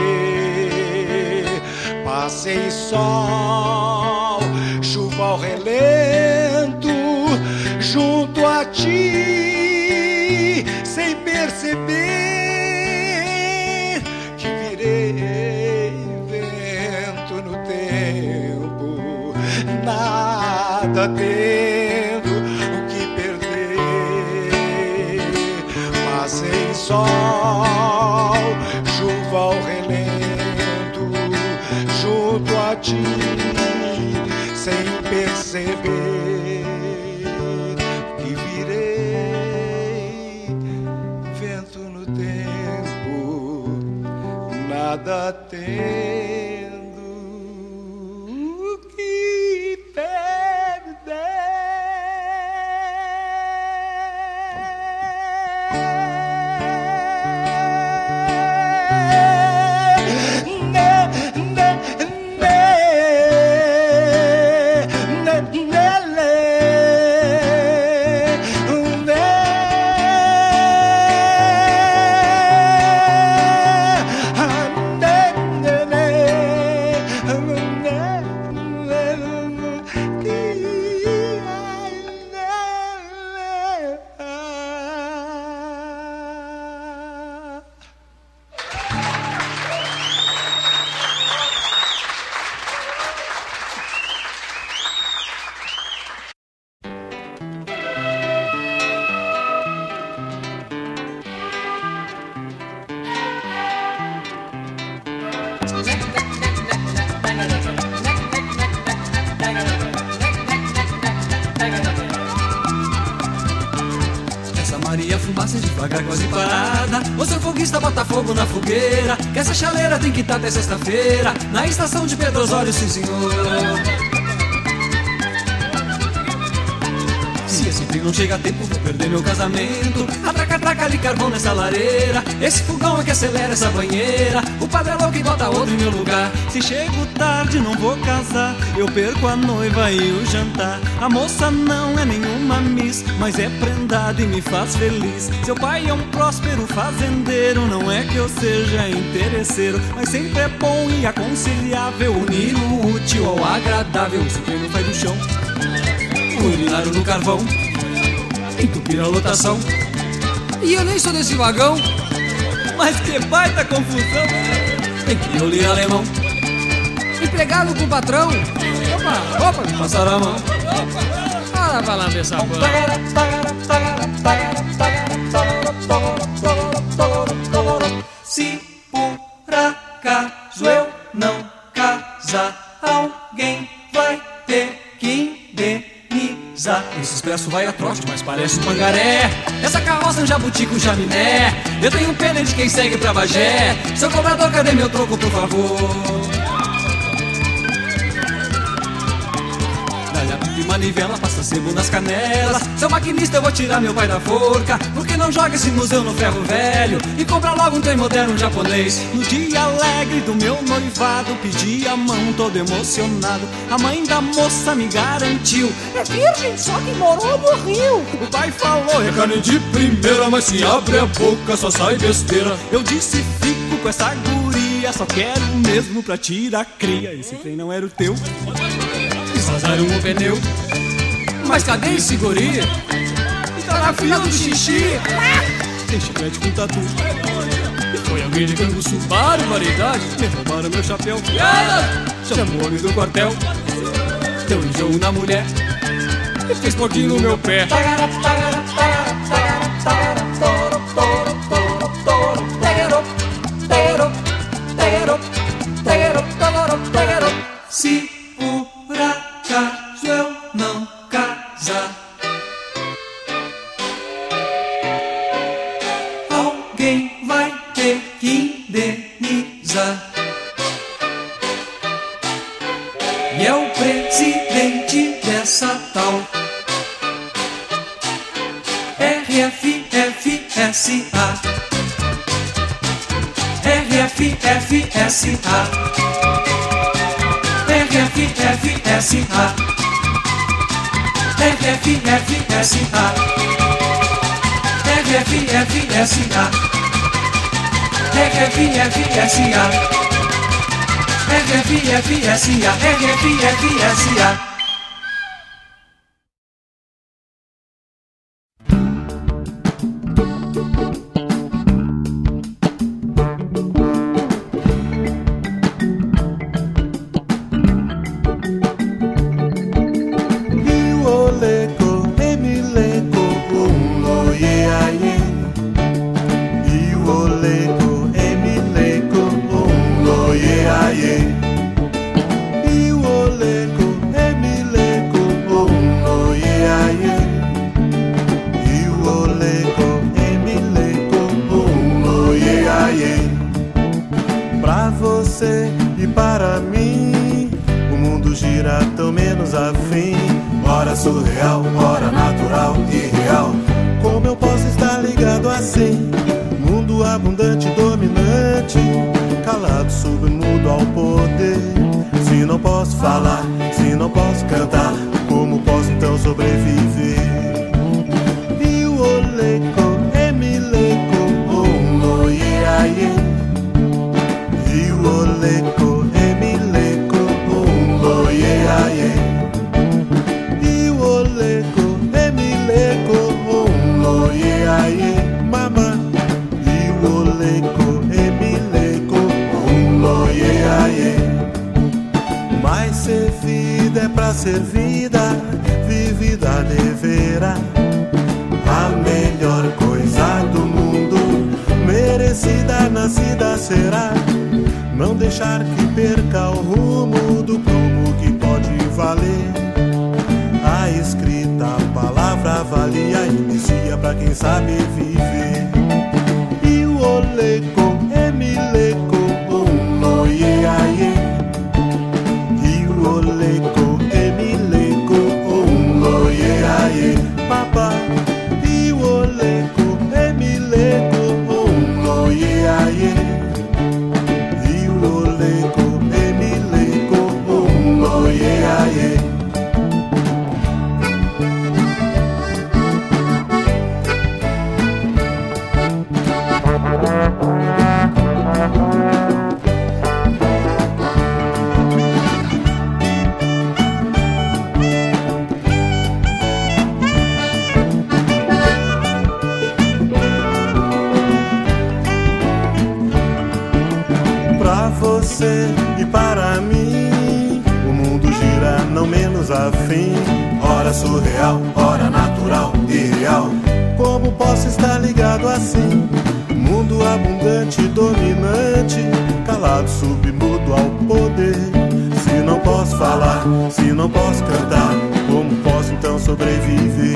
Passei sol, chuva ao relento, junto a ti, sem perceber nada tendo o que perder. Passei sol, chuva ao relento, junto a ti, sem perceber que virei vento no tempo, nada tendo fogueira Que essa chaleira tem que estar até sexta-feira Na estação de Pedro Osório, sim senhor não chega a tempo, vou perder meu casamento. Atraca, atraca ali carvão nessa lareira. Esse fogão é que acelera essa banheira. O padre é louco e bota outro em meu lugar. Se chego tarde, não vou casar. Eu perco a noiva e o jantar. A moça não é nenhuma miss, mas é prendada e me faz feliz. Seu pai é um próspero fazendeiro. Não é que eu seja interesseiro, mas sempre é bom e aconselhável unir o útil ao agradável. Se quem não vai do chão urinário no carvão, entupir a lotação. E eu nem sou desse vagão, mas que baita confusão! Tem ler alemão, empregado com patrão. Opa, opa, me passaram a mão. Ora, vai lá ver expresso vai a trote, mas parece um pangaré. Essa carroça é um jabuti com chaminé. Eu tenho pena de quem segue pra Bagé. Seu cobrador, cadê meu troco, por favor? De manivela, passa sebo nas canelas. Seu maquinista, eu vou tirar meu pai da forca. Porque não joga esse museu no ferro velho e compra logo um trem moderno japonês. No dia alegre do meu noivado, pedi a mão todo emocionado. A mãe da moça me garantiu: É virgem, só que morou no Rio. O pai falou: É carne de primeira, mas se abre a boca só sai besteira. Eu disse: Fico com essa guria, só quero mesmo pra tirar cria. Esse trem não era o teu vazaram o pneu. Mas cadê esse guri? Tá na fila do xixi. Tem chiclete com tatu. Foi alguém de canguçu, barbaridade. Me roubaram meu chapéu. Chamou o homem do quartel. Deu enjoo na mulher. E fez porquinho no meu pé. FFSA. Tech FFSA. Tech FFSA. Tech FFSA. Tech FFSA. Surreal, ora natural e real. Como posso estar ligado assim? Mundo abundante, dominante, calado, submudo ao poder. Se não posso falar, se não posso cantar, como posso então sobreviver?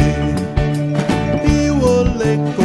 E o oleco,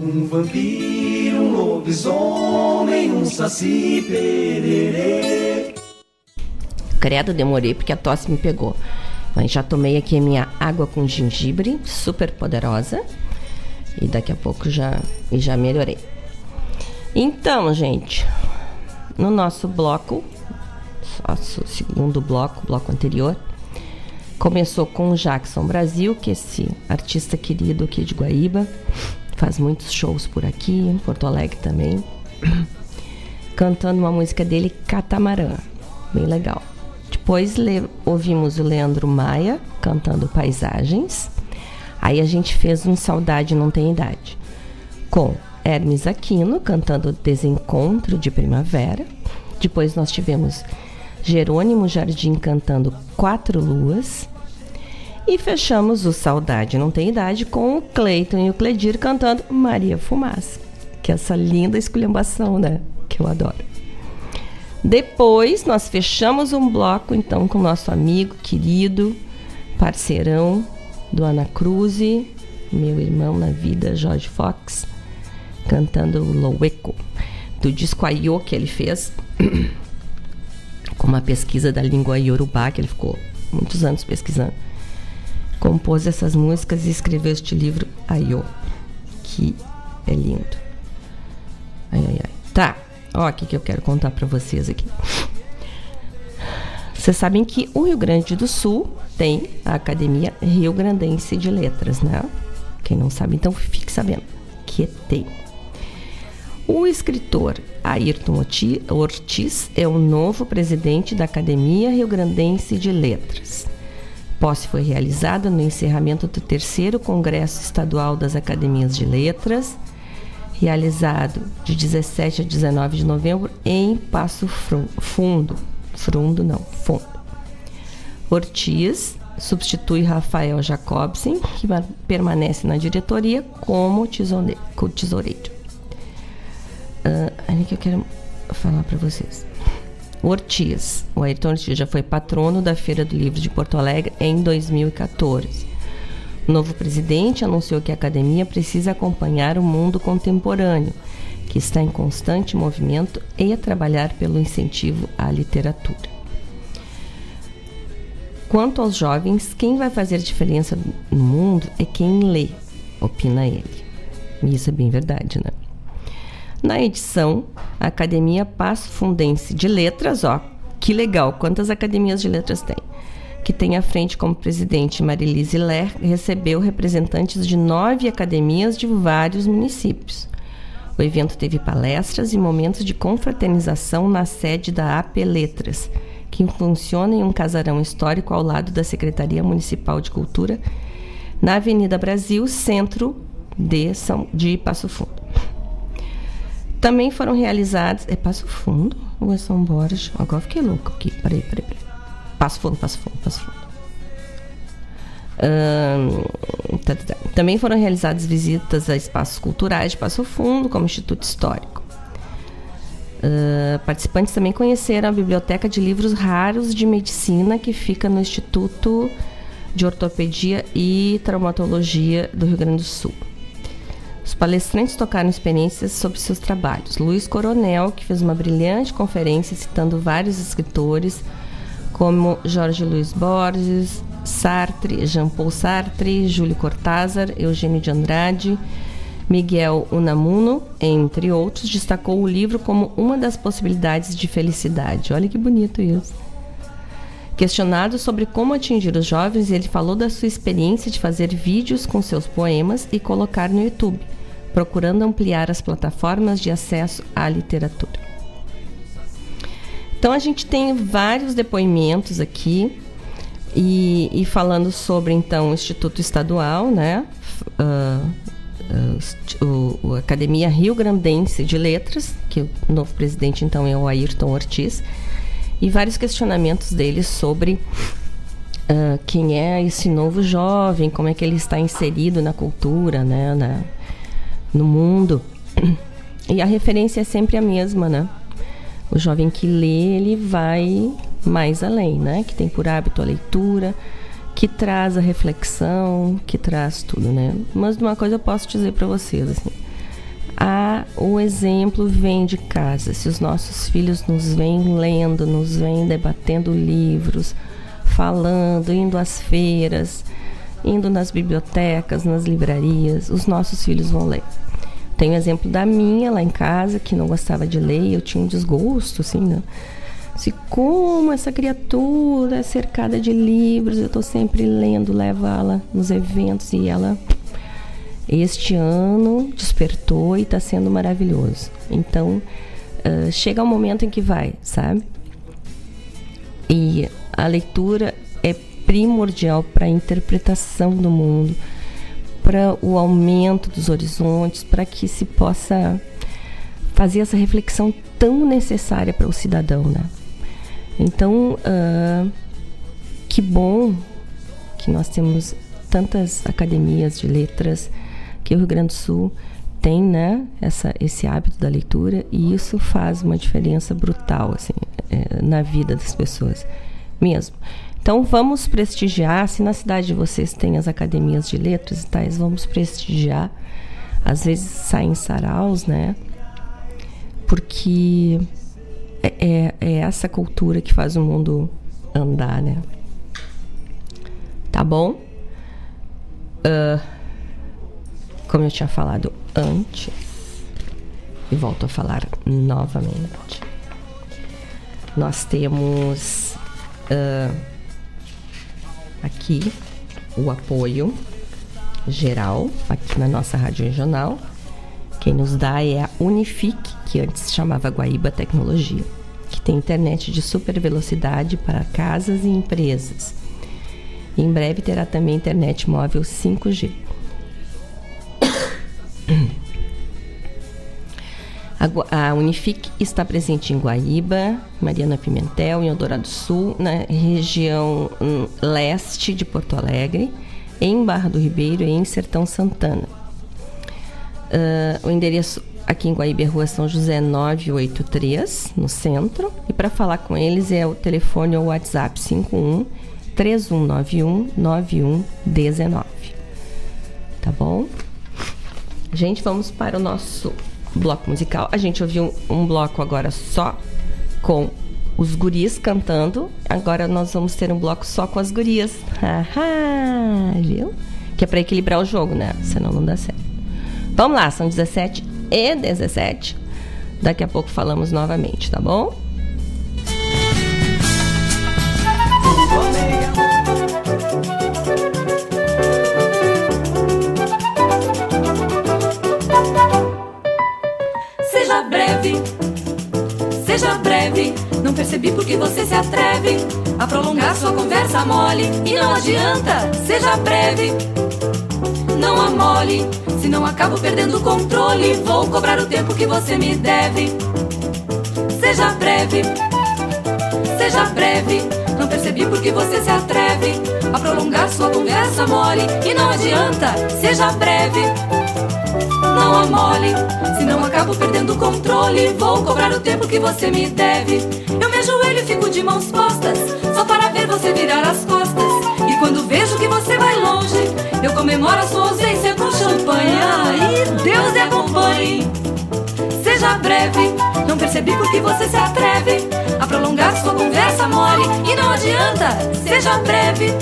Um vampiro, um lobisomem, um saci pererê. Credo, demorei porque a tosse me pegou. Mas já tomei aqui a minha água com gengibre, super poderosa. E daqui a pouco já, e já melhorei. Então, gente, no nosso bloco, nosso segundo bloco, bloco anterior, começou com o Jackson Brasil, que é esse artista querido aqui de Guaíba, faz muitos shows por aqui, em Porto Alegre também, [CLEARS THROAT] cantando uma música dele, Catamarã, bem legal. Depois ouvimos o Leandro Maia cantando Paisagens. Aí a gente fez um Saudade Não Tem Idade. Com Hermes Aquino cantando Desencontro de Primavera. Depois nós tivemos Jerônimo Jardim cantando Quatro Luas. E fechamos o Saudade Não Tem Idade com o Cleiton e o Cledir cantando Maria Fumaça. Que é essa linda esculhambação, né? Que eu adoro. Depois nós fechamos um bloco então com nosso amigo querido, parceirão do Ana Cruz, meu irmão na vida, Jorge Fox, cantando Loueco, do disco Aiô que ele fez, [COUGHS] com uma pesquisa da língua iorubá, que ele ficou muitos anos pesquisando. Compôs essas músicas e escreveu este livro Aiô, que é lindo. Ai, ai, ai. Tá, ó, o que, que eu quero contar pra vocês aqui. Vocês sabem que o Rio Grande do Sul tem a Academia Rio Grandense de Letras, né? Quem não sabe, então fique sabendo que tem. O escritor Ayrton Ortiz é o novo presidente da Academia Rio Grandense de Letras. Posse foi realizada no encerramento do terceiro Congresso Estadual das Academias de Letras, realizado de 17 a 19 de novembro em Passo Fundo. Fundo não, Fundo. Ortiz substitui Rafael Jacobsen, que permanece na diretoria como tesoureiro. Uh, que eu quero falar para vocês. Ortiz. O Ayrton Ortiz já foi patrono da Feira do Livro de Porto Alegre em 2014. O novo presidente anunciou que a academia precisa acompanhar o mundo contemporâneo, que está em constante movimento, e trabalhar pelo incentivo à literatura. Quanto aos jovens, quem vai fazer diferença no mundo é quem lê, opina ele. E isso é bem verdade, né? Na edição, a Academia Passo Fundense de Letras, ó, que legal, quantas academias de letras tem? Que tem à frente como presidente Marilise Ler, recebeu representantes de nove academias de vários municípios. O evento teve palestras e momentos de confraternização na sede da AP Letras, que funciona em um casarão histórico ao lado da Secretaria Municipal de Cultura, na Avenida Brasil, centro de, São, de Passo Fundo. Também foram realizados. É Passo Fundo ou é São Borges? Agora fiquei louco aqui. Peraí, peraí, peraí. Passo Fundo, Passo Fundo, Passo Fundo. tá. Também foram realizadas visitas a espaços culturais de Passo Fundo, como Instituto Histórico. Uh, participantes também conheceram a Biblioteca de Livros Raros de Medicina, que fica no Instituto de Ortopedia e Traumatologia do Rio Grande do Sul. Os palestrantes tocaram experiências sobre seus trabalhos. Luiz Coronel, que fez uma brilhante conferência citando vários escritores, como Jorge Luiz Borges, Sartre, Jean-Paul Sartre, Júlio Cortázar, Eugênio de Andrade, Miguel Unamuno, entre outros, destacou o livro como uma das possibilidades de felicidade. Olha que bonito isso. Questionado sobre como atingir os jovens, ele falou da sua experiência de fazer vídeos com seus poemas e colocar no YouTube procurando ampliar as plataformas de acesso à literatura. Então a gente tem vários depoimentos aqui e, e falando sobre então o Instituto Estadual, né, uh, uh, o, a Academia Rio Grandense de Letras, que o novo presidente então é o Ayrton Ortiz, e vários questionamentos dele sobre uh, quem é esse novo jovem, como é que ele está inserido na cultura, né, na, no mundo. [CLEARS THROAT] E a referência é sempre a mesma, né? O jovem que lê, ele vai mais além, né? Que tem por hábito a leitura, que traz a reflexão, que traz tudo, né? Mas uma coisa eu posso dizer para vocês, assim, a, o exemplo vem de casa. Se os nossos filhos nos vêm lendo, nos vêm debatendo livros, falando, indo às feiras, indo nas bibliotecas, nas livrarias, os nossos filhos vão ler. Tem o exemplo da minha lá em casa, que não gostava de ler, eu tinha um desgosto, assim, né? Se como essa criatura é cercada de livros, eu estou sempre lendo, levo ela nos eventos e ela este ano despertou e está sendo maravilhoso. Então uh, chega um momento em que vai, sabe? E a leitura é primordial para a interpretação do mundo para o aumento dos horizontes, para que se possa fazer essa reflexão tão necessária para o cidadão, né? Então, uh, que bom que nós temos tantas academias de letras que o Rio Grande do Sul tem, né, essa, esse hábito da leitura e isso faz uma diferença brutal, assim, é, na vida das pessoas, mesmo. Então vamos prestigiar, se na cidade de vocês tem as academias de letras e tais, vamos prestigiar. Às vezes saem saraus, né? Porque é, é, é essa cultura que faz o mundo andar, né? Tá bom? Uh, como eu tinha falado antes, e volto a falar novamente, nós temos uh, aqui o apoio geral aqui na nossa rádio regional. Quem nos dá é a Unific, que antes chamava Guaíba Tecnologia, que tem internet de super velocidade para casas e empresas. Em breve terá também internet móvel 5G. A Unific está presente em Guaíba, Mariana Pimentel, em Eldorado Sul, na região hum, leste de Porto Alegre, em Barra do Ribeiro e em Sertão Santana. Uh, o endereço aqui em Guaíba é Rua São José 983, no centro. E para falar com eles é o telefone ou WhatsApp 51 3191 9119. Tá bom? Gente, vamos para o nosso bloco musical. A gente ouviu um, um bloco agora só com os guris cantando. Agora nós vamos ter um bloco só com as gurias. [LAUGHS] viu? Que é para equilibrar o jogo, né? Senão não dá certo. Vamos lá, são 17 e 17. Daqui a pouco falamos novamente, tá bom? Não percebi porque você se atreve a prolongar sua conversa mole. E não adianta, seja breve. Não amole, senão acabo perdendo o controle. Vou cobrar o tempo que você me deve. Seja breve, seja breve. Não percebi porque você se atreve a prolongar sua conversa mole. E não adianta, seja breve. Não amole, senão acabo perdendo o controle. Vou cobrar o tempo que você me deve. Eu me ajoelho e fico de mãos postas, só para ver você virar as costas. E quando vejo que você vai longe, eu comemoro a sua ausência com champanhe. E Deus lhe acompanhe. Seja breve, não percebi porque você se atreve a prolongar sua conversa mole. E não adianta, seja breve.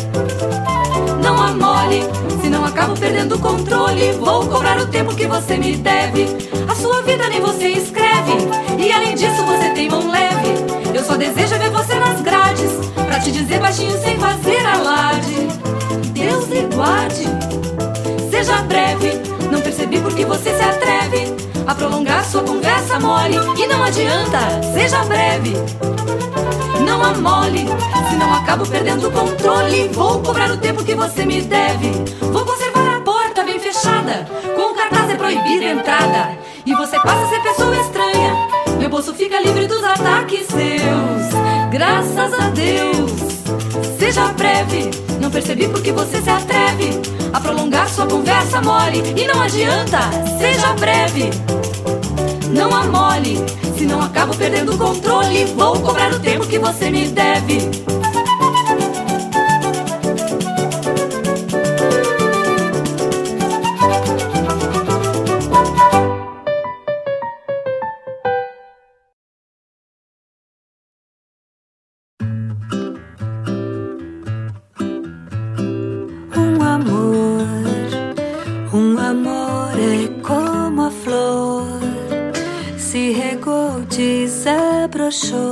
Não amole, senão acabo perdendo o controle. Vou cobrar o tempo que você me deve. A sua vida nem você escreve, e além disso você tem mão leve. Eu só desejo ver você nas grades, pra te dizer baixinho sem fazer alarde. Deus lhe guarde, seja breve. Não percebi porque você se atreve a prolongar sua conversa mole. E não adianta, seja breve. Não amole, senão acabo perdendo o controle. Vou cobrar o tempo que você me deve. Vou conservar a porta bem fechada, com o cartaz é proibida a entrada. E você passa a ser pessoa estranha. Meu bolso fica livre dos ataques seus. Graças a Deus. Seja breve, não percebi porque você se atreve a prolongar sua conversa mole. E não adianta, seja breve. Não amole, senão acabo perdendo o controle. Vou cobrar o tempo que você me deve. so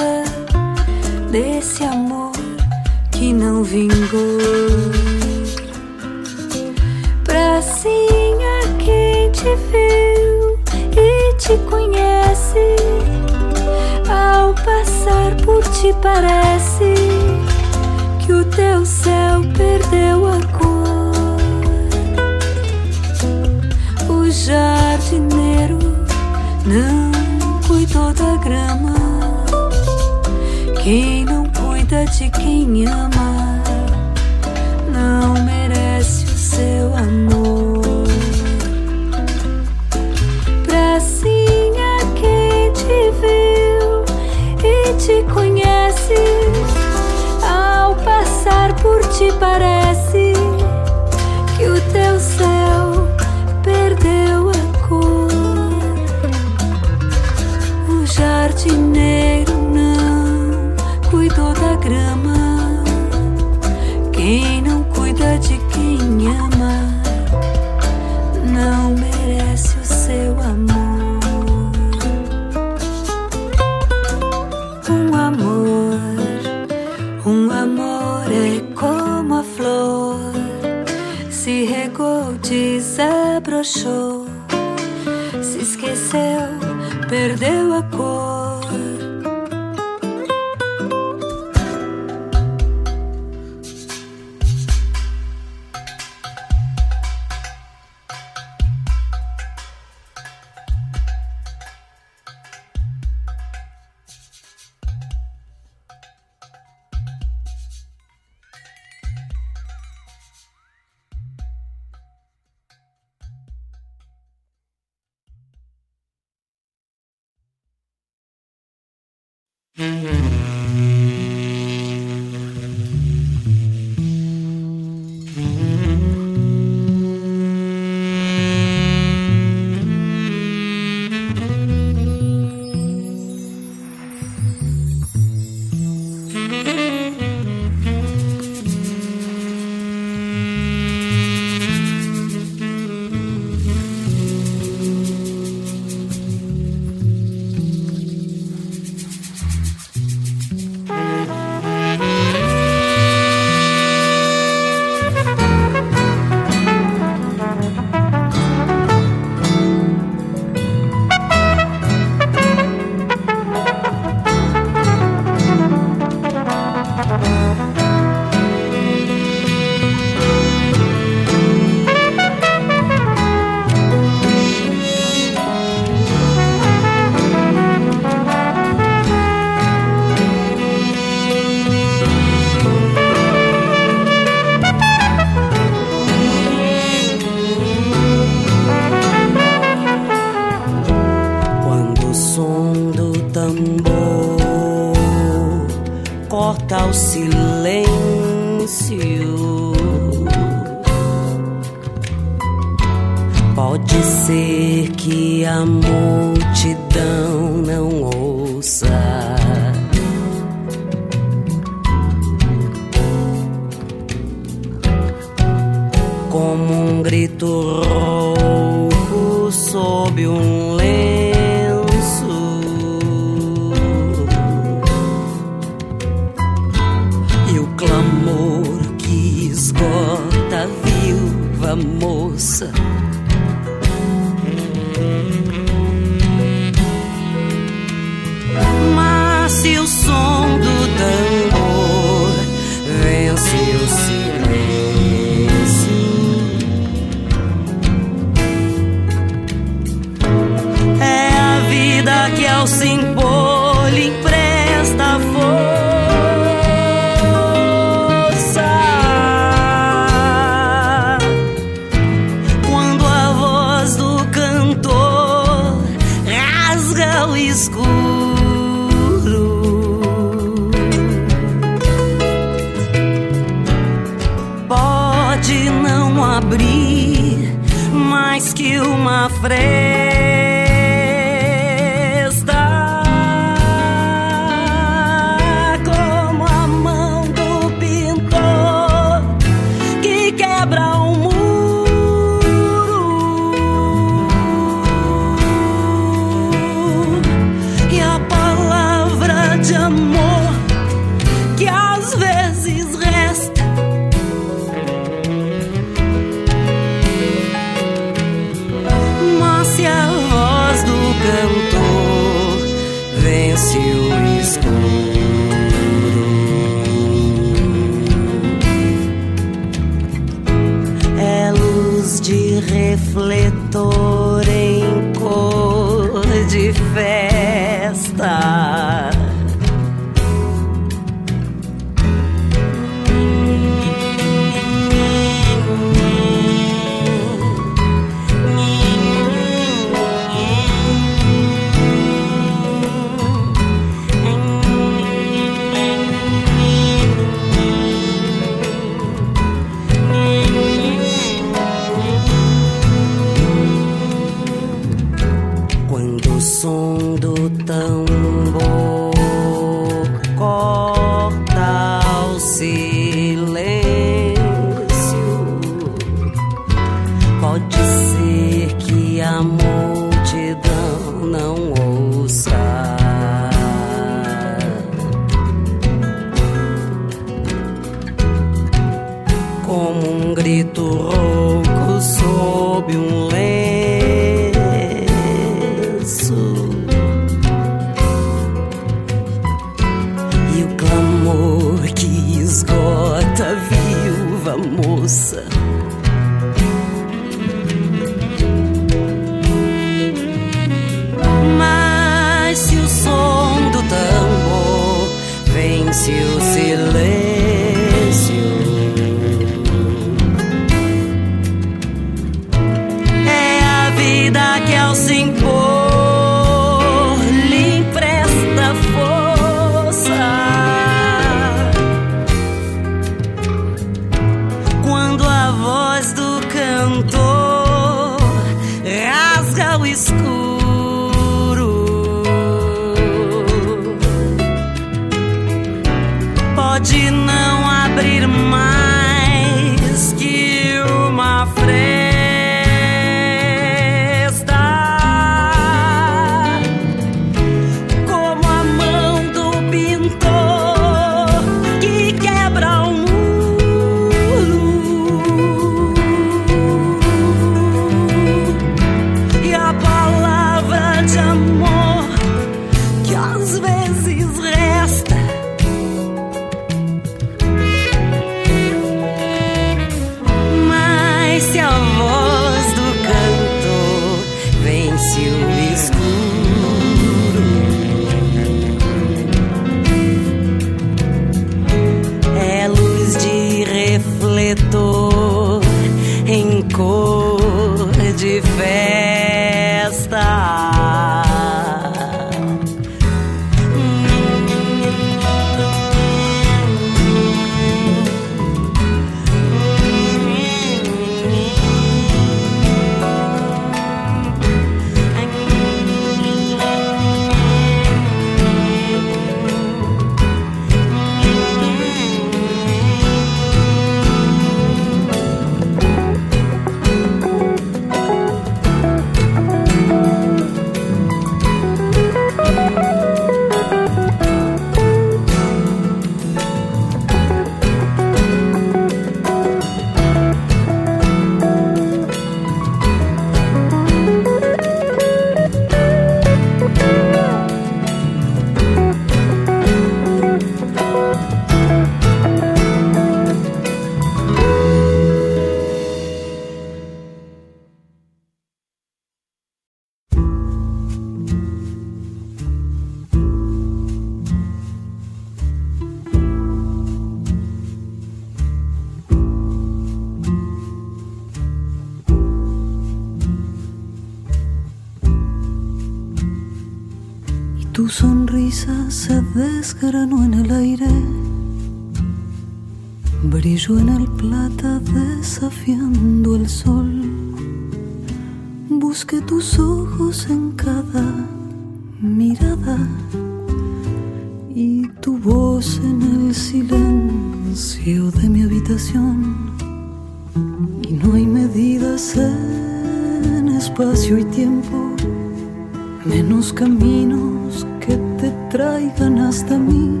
traigan hasta mí.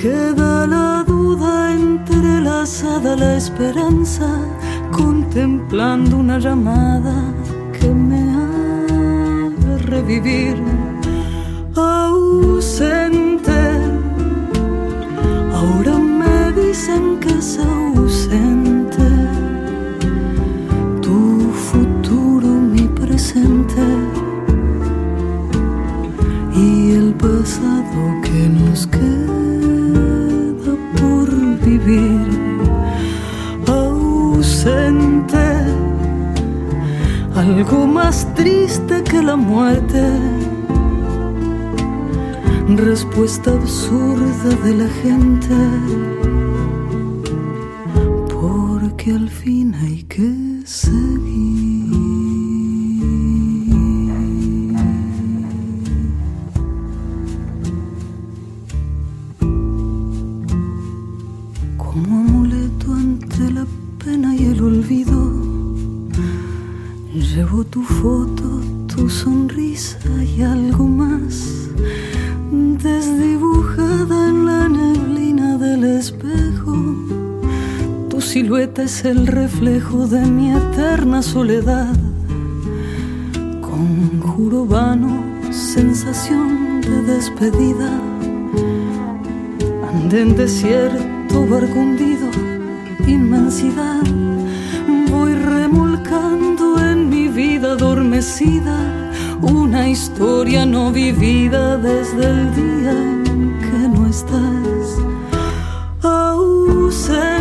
Queda la duda entrelazada, la esperanza, contemplando una llamada que me haga revivir. Ausente, ahora me dicen que es ausente. Tu futuro, mi presente algo más triste que la muerte, respuesta absurda de la gente, porque al fin hay que seguir. es el reflejo de mi eterna soledad. Conjuro vano, sensación de despedida. Andén desierto, barco hundido, inmensidad. Voy remolcando en mi vida adormecida una historia no vivida desde el día en que no estás. Ausente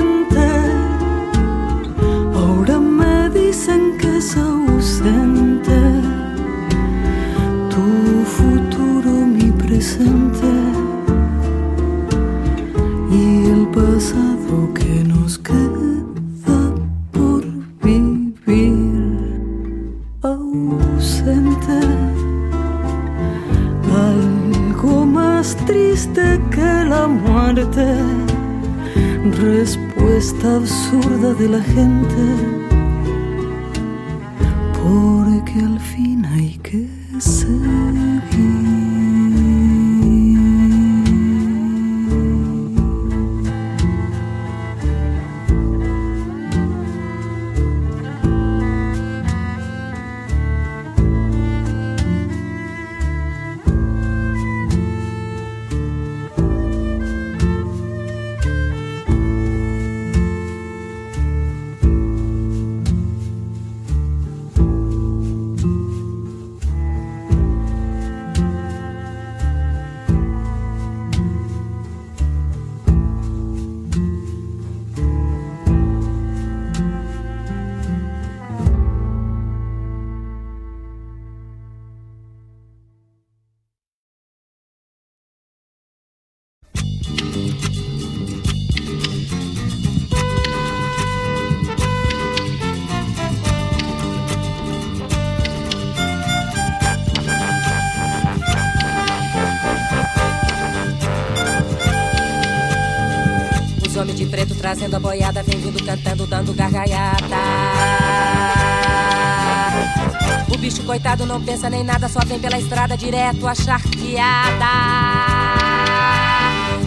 nem nada, só vem pela estrada direto a charqueada.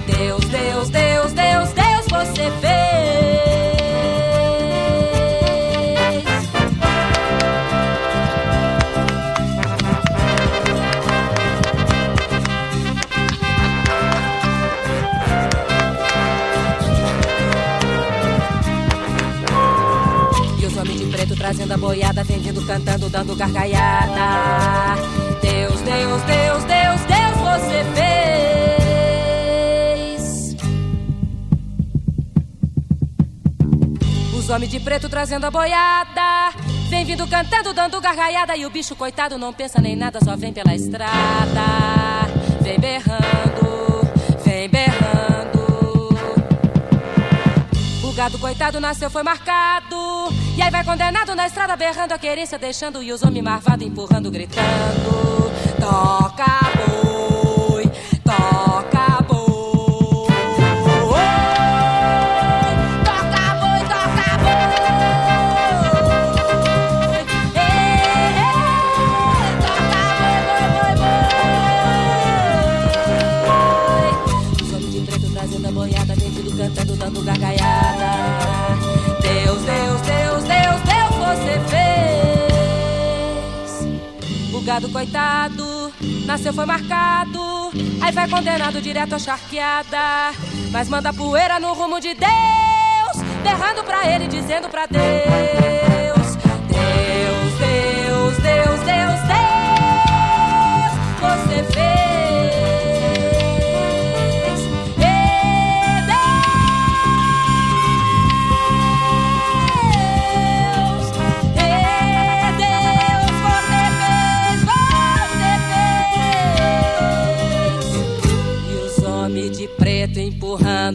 Deus, Deus, Deus, Deus, Deus, você fez. E os homens de preto trazendo a boiada, vem vindo cantando, dando gargalhada. Deus, Deus, Deus, Deus, Deus, você fez. Os homens de preto trazendo a boiada. Vem vindo cantando, dando gargalhada. E o bicho coitado não pensa nem nada, só vem pela estrada. Vem berrando, vem berrando. O gado coitado nasceu, foi marcado. E aí vai condenado na estrada, berrando a querência, deixando. E os homens marvados empurrando, gritando: Toca boi, coitado nasceu, foi marcado. Aí vai condenado direto à charqueada. Mas manda poeira no rumo de Deus, berrando pra ele, dizendo pra Deus: Deus,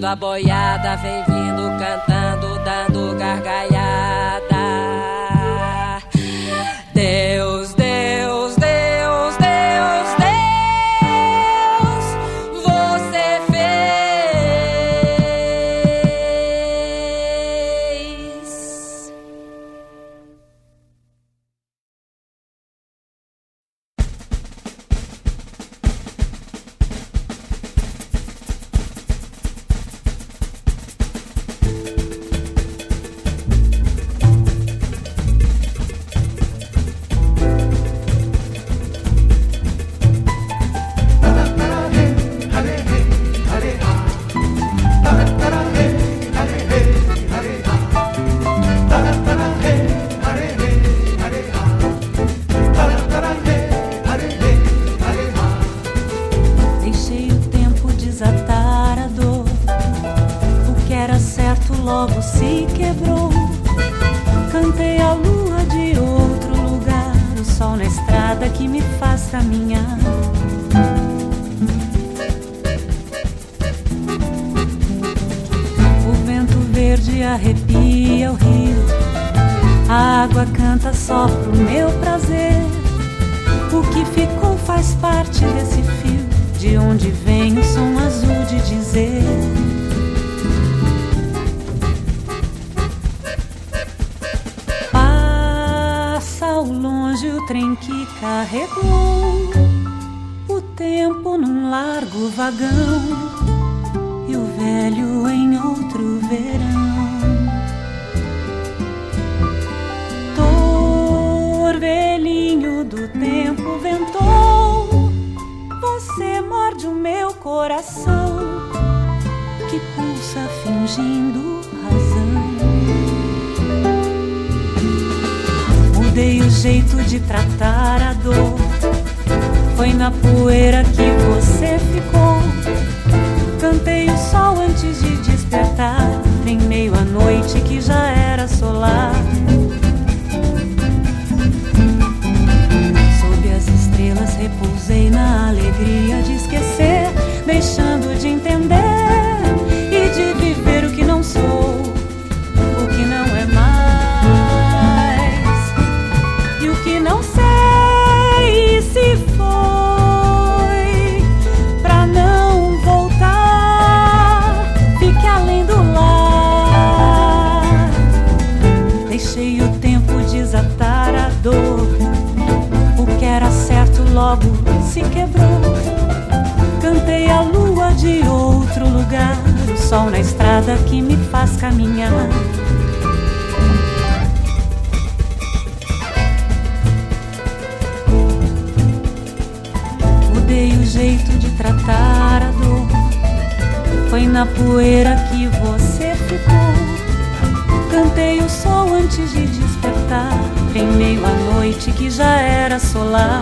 a boiada, vem vindo cantando, dando gargalhada. Na poeira que sol na estrada que me faz caminhar. Mudei o jeito de tratar a dor. Foi na poeira que você ficou. Cantei o sol antes de despertar. Em meio à noite que já era solar.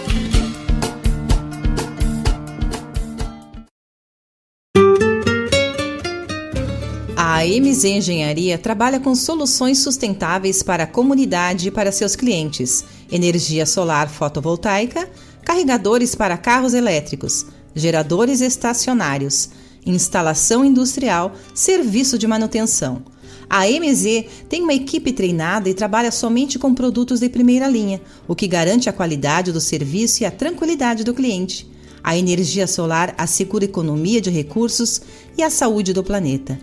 A MZ Engenharia trabalha com soluções sustentáveis para a comunidade e para seus clientes: energia solar fotovoltaica, carregadores para carros elétricos, geradores estacionários, instalação industrial, serviço de manutenção. A MZ tem uma equipe treinada e trabalha somente com produtos de primeira linha, o que garante a qualidade do serviço e a tranquilidade do cliente. A energia solar assegura economia de recursos e a saúde do planeta.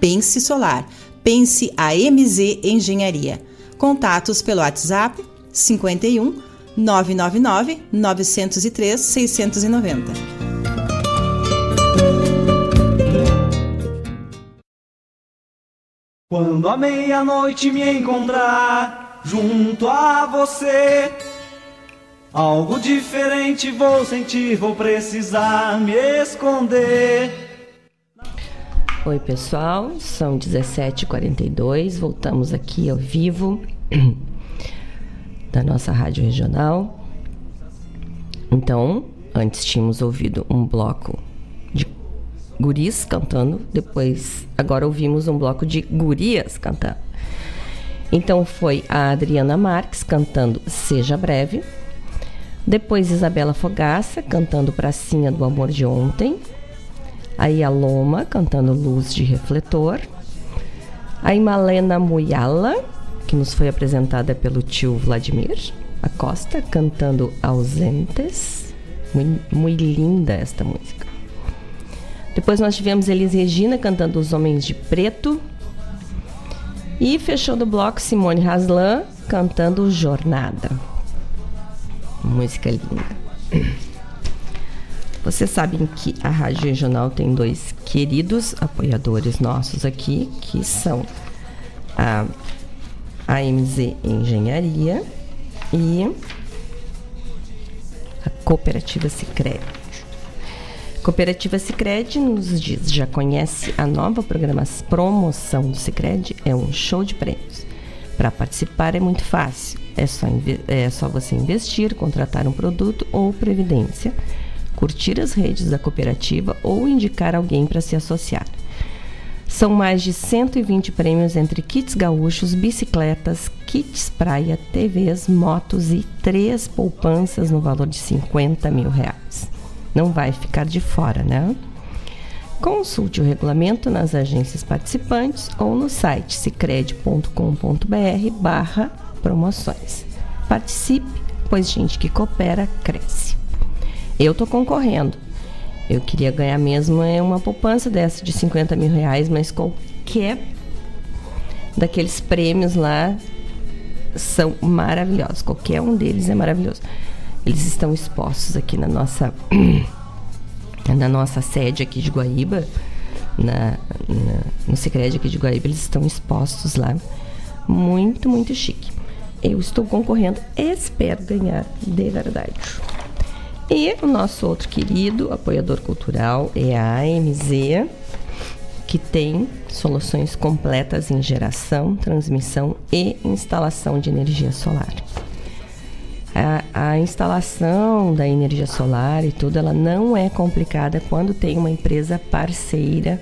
Pense Solar. Pense a MZ Engenharia. Contatos pelo WhatsApp 51 999 903 690. Quando a meia-noite me encontrar junto a você, algo diferente vou sentir, vou precisar me esconder. Oi, pessoal, são 17h42, voltamos aqui ao vivo [CLEARS THROAT] da nossa rádio regional. Então, antes tínhamos ouvido um bloco de guris cantando, depois agora ouvimos um bloco de gurias cantando. Então foi a Adriana Marques cantando Seja Breve, depois Isabela Fogaça cantando Pracinha do Amor de Ontem, aí a Loma cantando Luz de Refletor, a Imalena Muyala, que nos foi apresentada pelo tio Vladimir Acosta, cantando Ausentes. Muito, linda esta música. Depois nós tivemos Elis Regina cantando Os Homens de Preto. E fechou o bloco Simone Haslan cantando Jornada. Música linda. Vocês sabem que a Rádio Regional tem dois queridos apoiadores nossos aqui, que são a AMZ Engenharia e a Cooperativa Sicredi. Cooperativa Sicredi nos diz, já conhece a nova programação promoção do Sicredi? É um show de prêmios. Para participar é muito fácil. É só, é só você investir, contratar um produto ou previdência, curtir as redes da cooperativa ou indicar alguém para se associar. São mais de 120 prêmios entre kits gaúchos, bicicletas, kits praia, TVs, motos e três poupanças no valor de 50 mil reais. Não vai ficar de fora, né? Consulte o regulamento nas agências participantes ou no site cicred.com.br barra promoções. Participe, pois gente que coopera, cresce. Eu estou concorrendo eu queria ganhar mesmo é uma poupança dessa de 50 mil reais, mas qualquer daqueles prêmios lá são maravilhosos. Qualquer um deles é maravilhoso. Eles estão expostos aqui na nossa [CLEARS THROAT] na nossa sede aqui de Guaíba, na, na, no Secred aqui de Guaíba, eles estão expostos lá. Muito, muito chique. Eu estou concorrendo, espero ganhar de verdade. E o nosso outro querido apoiador cultural é a AMZ, que tem soluções completas em geração, transmissão e instalação de energia solar. A, a, instalação da energia solar e tudo, ela não é complicada quando tem uma empresa parceira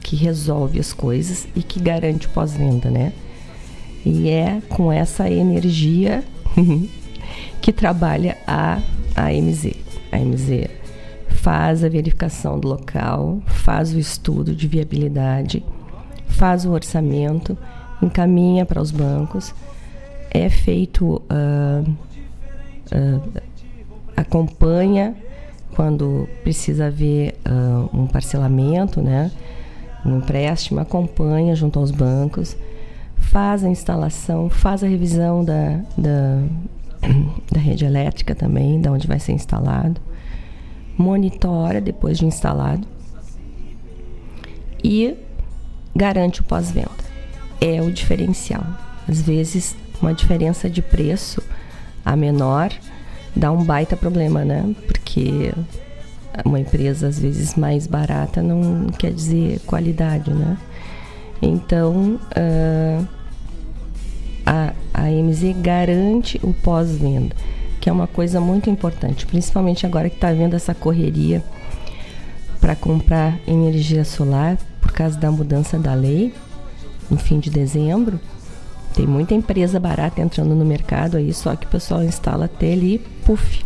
que resolve as coisas e que garante pós-venda, né? E é com essa energia [LAUGHS] que trabalha a AMZ. A MZ faz a verificação do local, faz o estudo de viabilidade, faz o orçamento, encaminha para os bancos, é feito, uh, uh, acompanha quando precisa haver uh, um parcelamento, né? um empréstimo, acompanha junto aos bancos, faz a instalação, faz a revisão da, da, [CLEARS THROAT] da rede elétrica também, da onde vai ser instalado, monitora depois de instalado e garante o pós-venda. É o diferencial. Às vezes, uma diferença de preço a menor dá um baita problema, né? Porque uma empresa às vezes mais barata não quer dizer qualidade, né? Então, uh, a, a MZ garante o pós-venda, que é uma coisa muito importante, principalmente agora que está vendo essa correria para comprar energia solar por causa da mudança da lei no fim de dezembro. Tem muita empresa barata entrando no mercado aí, só que o pessoal instala até ali, puf,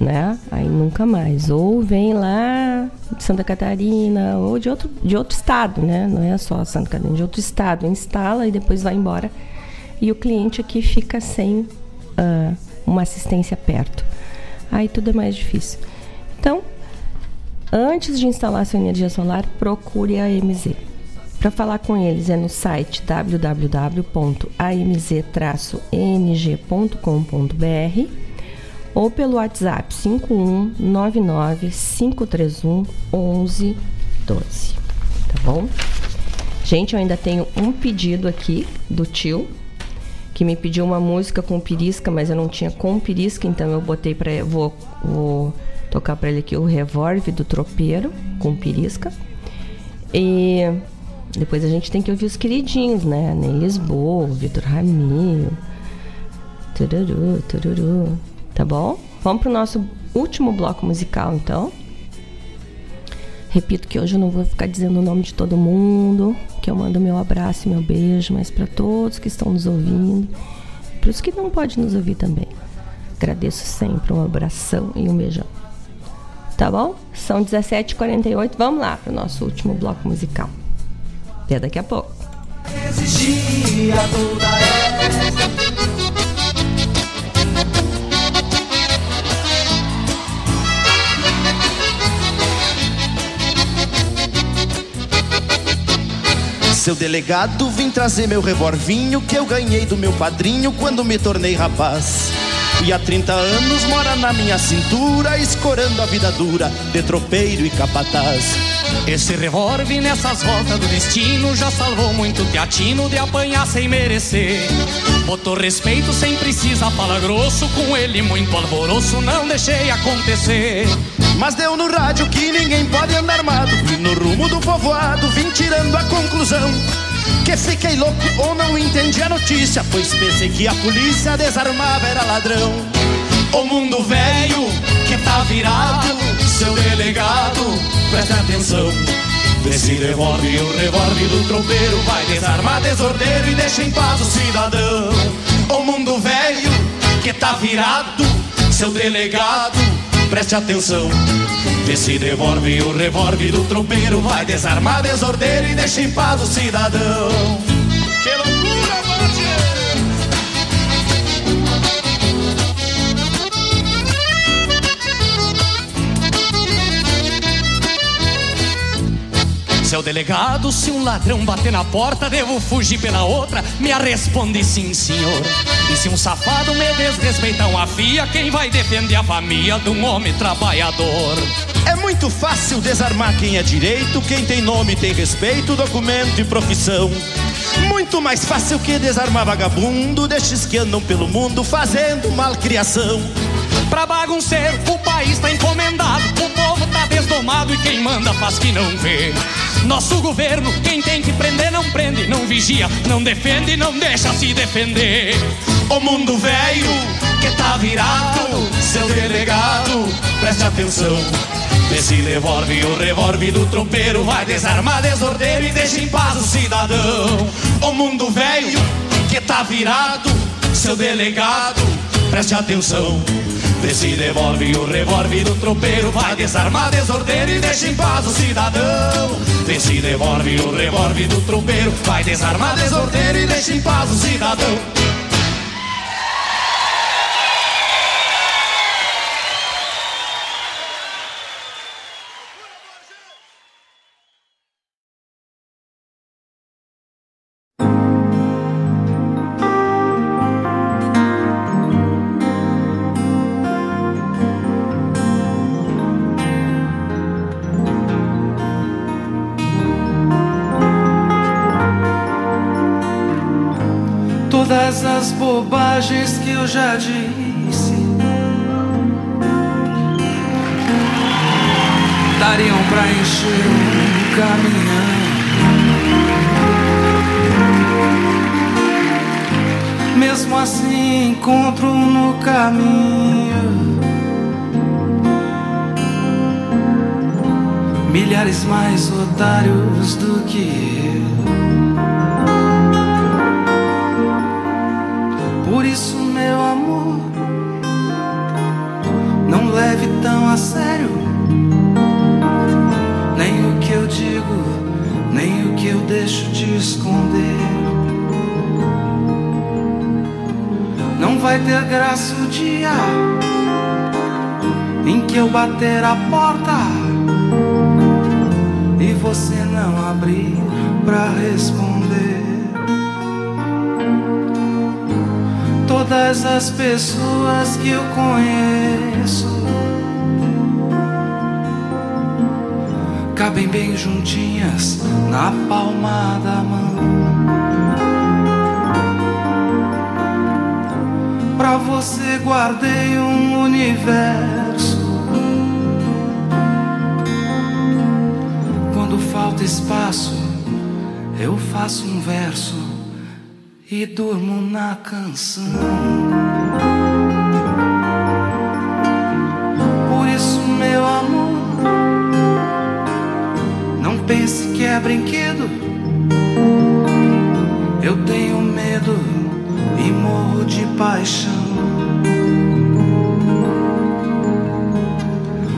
né? Aí nunca mais. Ou vem lá de Santa Catarina ou de outro, de outro estado, né? Não é só Santa Catarina, de outro estado. Instala e depois vai embora e o cliente aqui fica sem uh, uma assistência perto. Aí tudo é mais difícil. Então, antes de instalar sua energia solar, procure a AMZ. Para falar com eles é no site www.amz-ng.com.br ou pelo WhatsApp 5199 531 1112. Tá bom? Gente, eu ainda tenho um pedido aqui do tio que me pediu uma música com pirisca, mas eu não tinha com pirisca, então eu botei para vou, vou tocar para ele aqui o Revolve do Tropeiro com pirisca. E depois a gente tem que ouvir os queridinhos, né? Ney Lisboa, Vitor Ramiro. Tururu, tururu. Tá bom? Vamos pro nosso último bloco musical, então. Repito que hoje eu não vou ficar dizendo o nome de todo mundo, que eu mando meu abraço e meu beijo, mas para todos que estão nos ouvindo, para os que não podem nos ouvir também. Agradeço sempre um abração e um beijão. Tá bom? São 17h48, vamos lá para o nosso último bloco musical. Até daqui a pouco. Existia toda essa Seu delegado, vim trazer meu revolvinho que eu ganhei do meu padrinho quando me tornei rapaz. E há 30 anos mora na minha cintura, escorando a vida dura de tropeiro e capataz. Esse revólver nessas voltas do destino já salvou muito teatino de apanhar sem merecer. Botou respeito sem precisar falar grosso, com ele muito alvoroço, não deixei acontecer. Mas deu no rádio que ninguém pode andar armado. E no rumo do povoado vim tirando a conclusão. Que fiquei louco ou não entendi a notícia, pois pensei que a polícia desarmava era ladrão. O mundo velho que tá virado, seu delegado, presta atenção. Desse revólver, o revólver do tropeiro vai desarmar desordeiro e deixa em paz o cidadão. O mundo velho que tá virado, seu delegado, preste atenção. Esse revólver, o revólver do tropeiro vai desarmar desordeiro e deixa em paz o cidadão. Seu delegado, se um ladrão bater na porta, devo fugir pela outra? Me responde sim, senhor. E se um safado me desrespeitar uma fia, quem vai defender a família de um homem trabalhador? É muito fácil desarmar quem é direito, quem tem nome tem respeito, documento e profissão. Muito mais fácil que desarmar vagabundo, destes que andam pelo mundo fazendo malcriação. Pra bagunceiro, o país tá encomendado, o povo tá desdomado e quem manda faz que não vê. Nosso governo, quem tem que prender não prende, não vigia, não defende, não deixa se defender. O mundo velho que tá virado, seu delegado, preste atenção. Esse revólver, o revólver do tropeiro vai desarmar desordeiro e deixa em paz o cidadão. O mundo velho que tá virado, seu delegado, preste atenção. Esse revólver, o revólver do tropeiro vai desarmar desordeiro e deixa em paz o cidadão. Esse revólver, o revólver do tropeiro vai desarmar desordeiro e deixa em paz o cidadão. Bobagens que eu já disse dariam pra encher um caminhão. Mesmo assim, encontro no caminho milhares mais otários do que eu. Isso, meu amor, não leve tão a sério nem o que eu digo, nem o que eu deixo de esconder. Não vai ter graça o dia em que eu bater a porta e você não abrir pra responder. Todas as pessoas que eu conheço cabem bem juntinhas na palma da mão. Pra você guardei um universo. Quando falta espaço, eu faço um verso e durmo na canção. Por isso, meu amor, não pense que é brinquedo. Eu tenho medo e morro de paixão.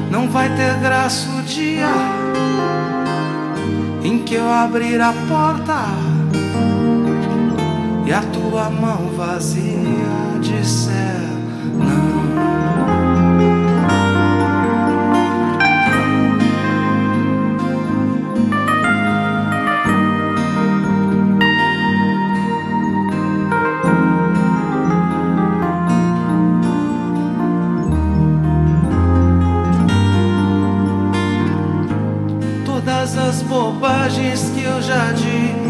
Não vai ter graça o dia em que eu abrir a porta e a tua mão vazia disser não. Todas as bobagens que eu já disse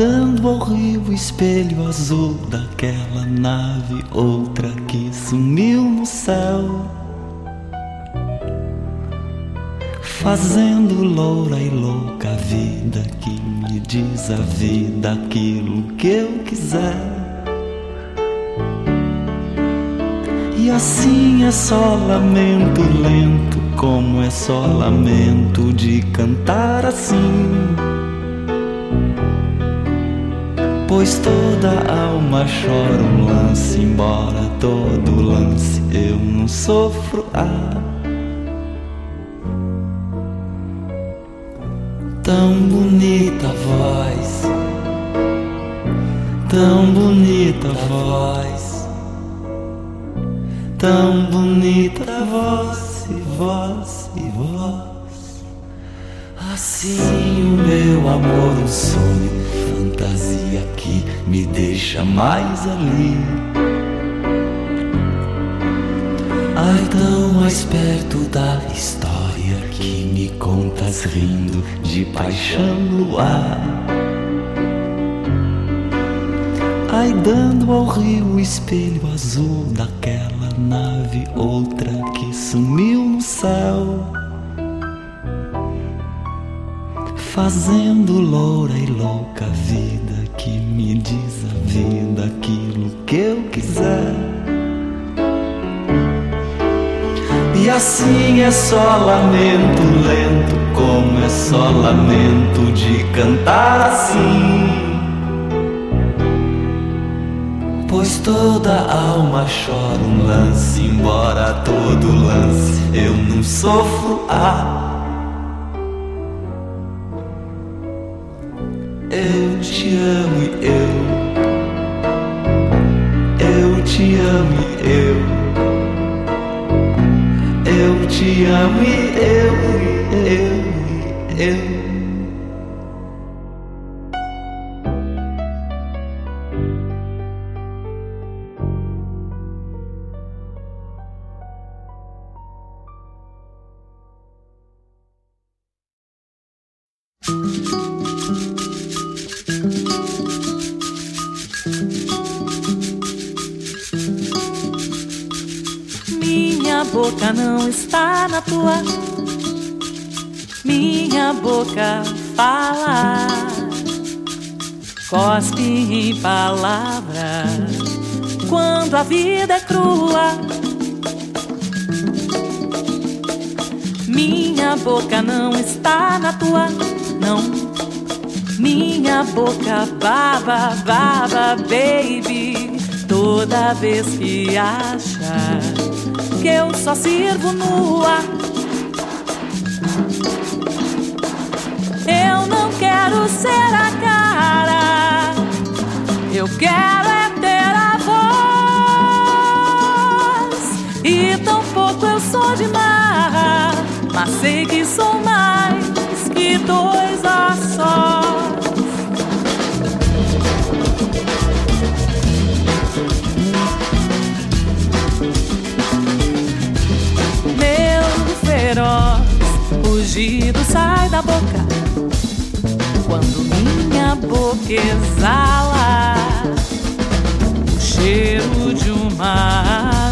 dando ao rio o espelho azul daquela nave, outra que sumiu no céu. Fazendo loura e louca a vida que me diz a vida aquilo que eu quiser. E assim é só lamento lento, como é só lamento de cantar assim. Pois toda alma chora um lance, embora todo lance eu não sofro. Ah. Tão bonita voz, tão bonita voz, tão bonita voz e voz e voz. Assim o meu amor, um sonho, fantasia que me deixa mais ali. Ai, tão mais perto da história que me contas rindo de paixão no ar. Ai, dando ao rio o espelho azul daquela nave, outra que sumiu no céu. Fazendo loura e louca a vida que me diz a vida aquilo que eu quiser. E assim é só lamento lento, como é só lamento de cantar assim. Pois toda alma chora um lance, embora todo lance eu não sofro. Ah, te amo e eu, eu te amo e eu. Eu te amo e eu, eu, eu. Fala. Cospe em palavras. Quando a vida é crua. Minha boca não está na tua. Não. Minha boca baba, baba, baby. Toda vez que acha que eu só sirvo nua. Quero ser a cara, eu quero é ter a voz. E tampouco eu sou de marra, mas sei que sou mais que dois a sós. Meu feroz rugido sai da boca boca exala o cheiro de uma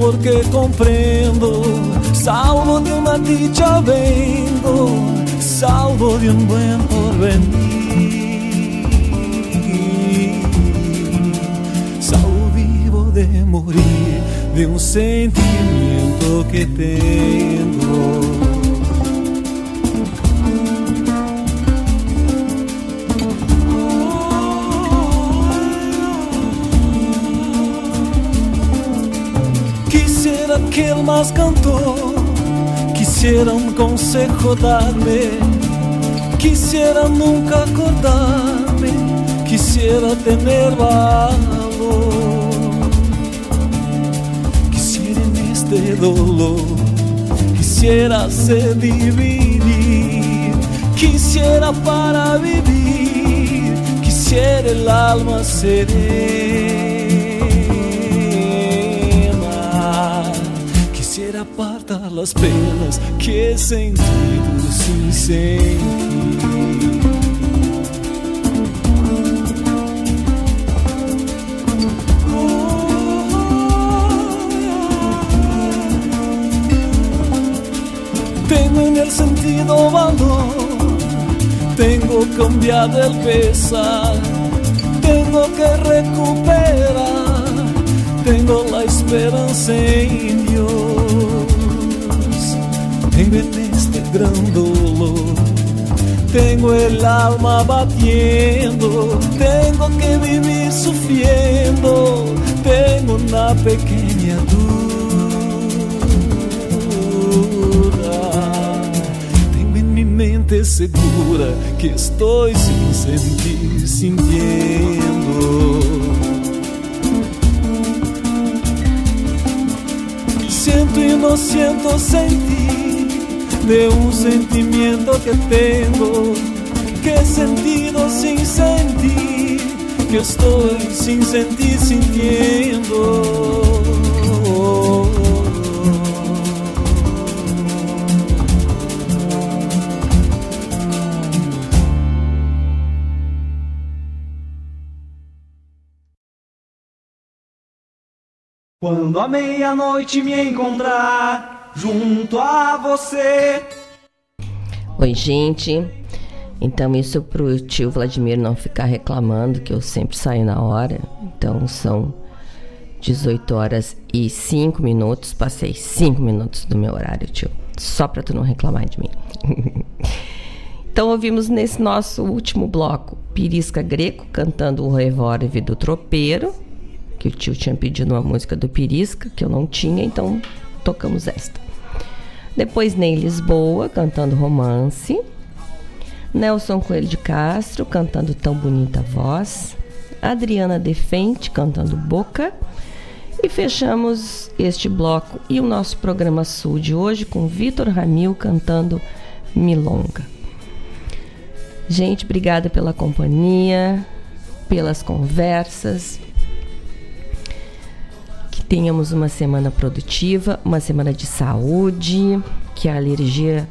porque comprendo, salvo de una dicha vengo, salvo de un buen porvenir. Salvo vivo de morir de un sentimiento que tengo. Que el más cantó, quisiera un consejo darme, quisiera nunca acordarme, quisiera tener valor. este dolor. Quisiera ser vivir, quisiera para vivir, quisiera el alma serena. Las penas que he sentido sin sentir. Tengo en el sentido valor, tengo cambiado el pesar, tengo que recuperar, tengo la esperanza en Dios. Tengo en este gran dolor, tengo el alma batiendo, tengo que vivir sufriendo, tengo una pequeña duda. Tengo en mi mente segura que estoy sin sentir, sintiendo. Siento y no siento sentir de un sentimiento que tengo, que he sentido sin sentir, que estoy sin sentir, sintiendo. Quando a meia-noite me encontrar junto a você. Oi, gente. Então, isso pro tio Vladimir não ficar reclamando que eu sempre saio na hora. Então, são 18 horas e 5 minutos. Passei 5 minutos do meu horário, tio. Só pra tu não reclamar de mim. [LAUGHS] então, ouvimos nesse nosso último bloco Pirisca Greco cantando o Revólver do Tropeiro que o tio tinha pedido uma música do Pirisca, que eu não tinha, então tocamos esta. Depois Ney Lisboa cantando romance. Nelson Coelho de Castro cantando Tão Bonita Voz. Adriana Defente cantando Boca. E fechamos este bloco e o nosso programa Sul de hoje com Vitor Ramil cantando Milonga. Gente, obrigada pela companhia, pelas conversas, tenhamos uma semana produtiva, uma semana de saúde, que a alergia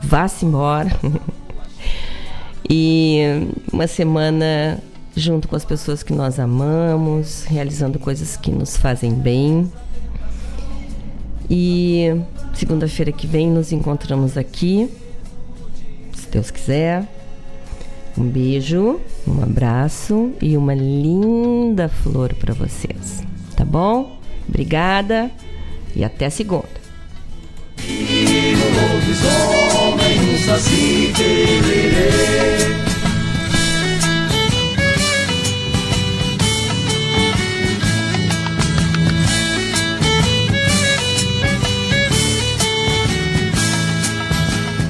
vá-se embora. [LAUGHS] e uma semana junto com as pessoas que nós amamos, realizando coisas que nos fazem bem. E segunda-feira que vem nos encontramos aqui, se Deus quiser. Um beijo, um abraço e uma linda flor para vocês, tá bom? Obrigada e até segunda. E.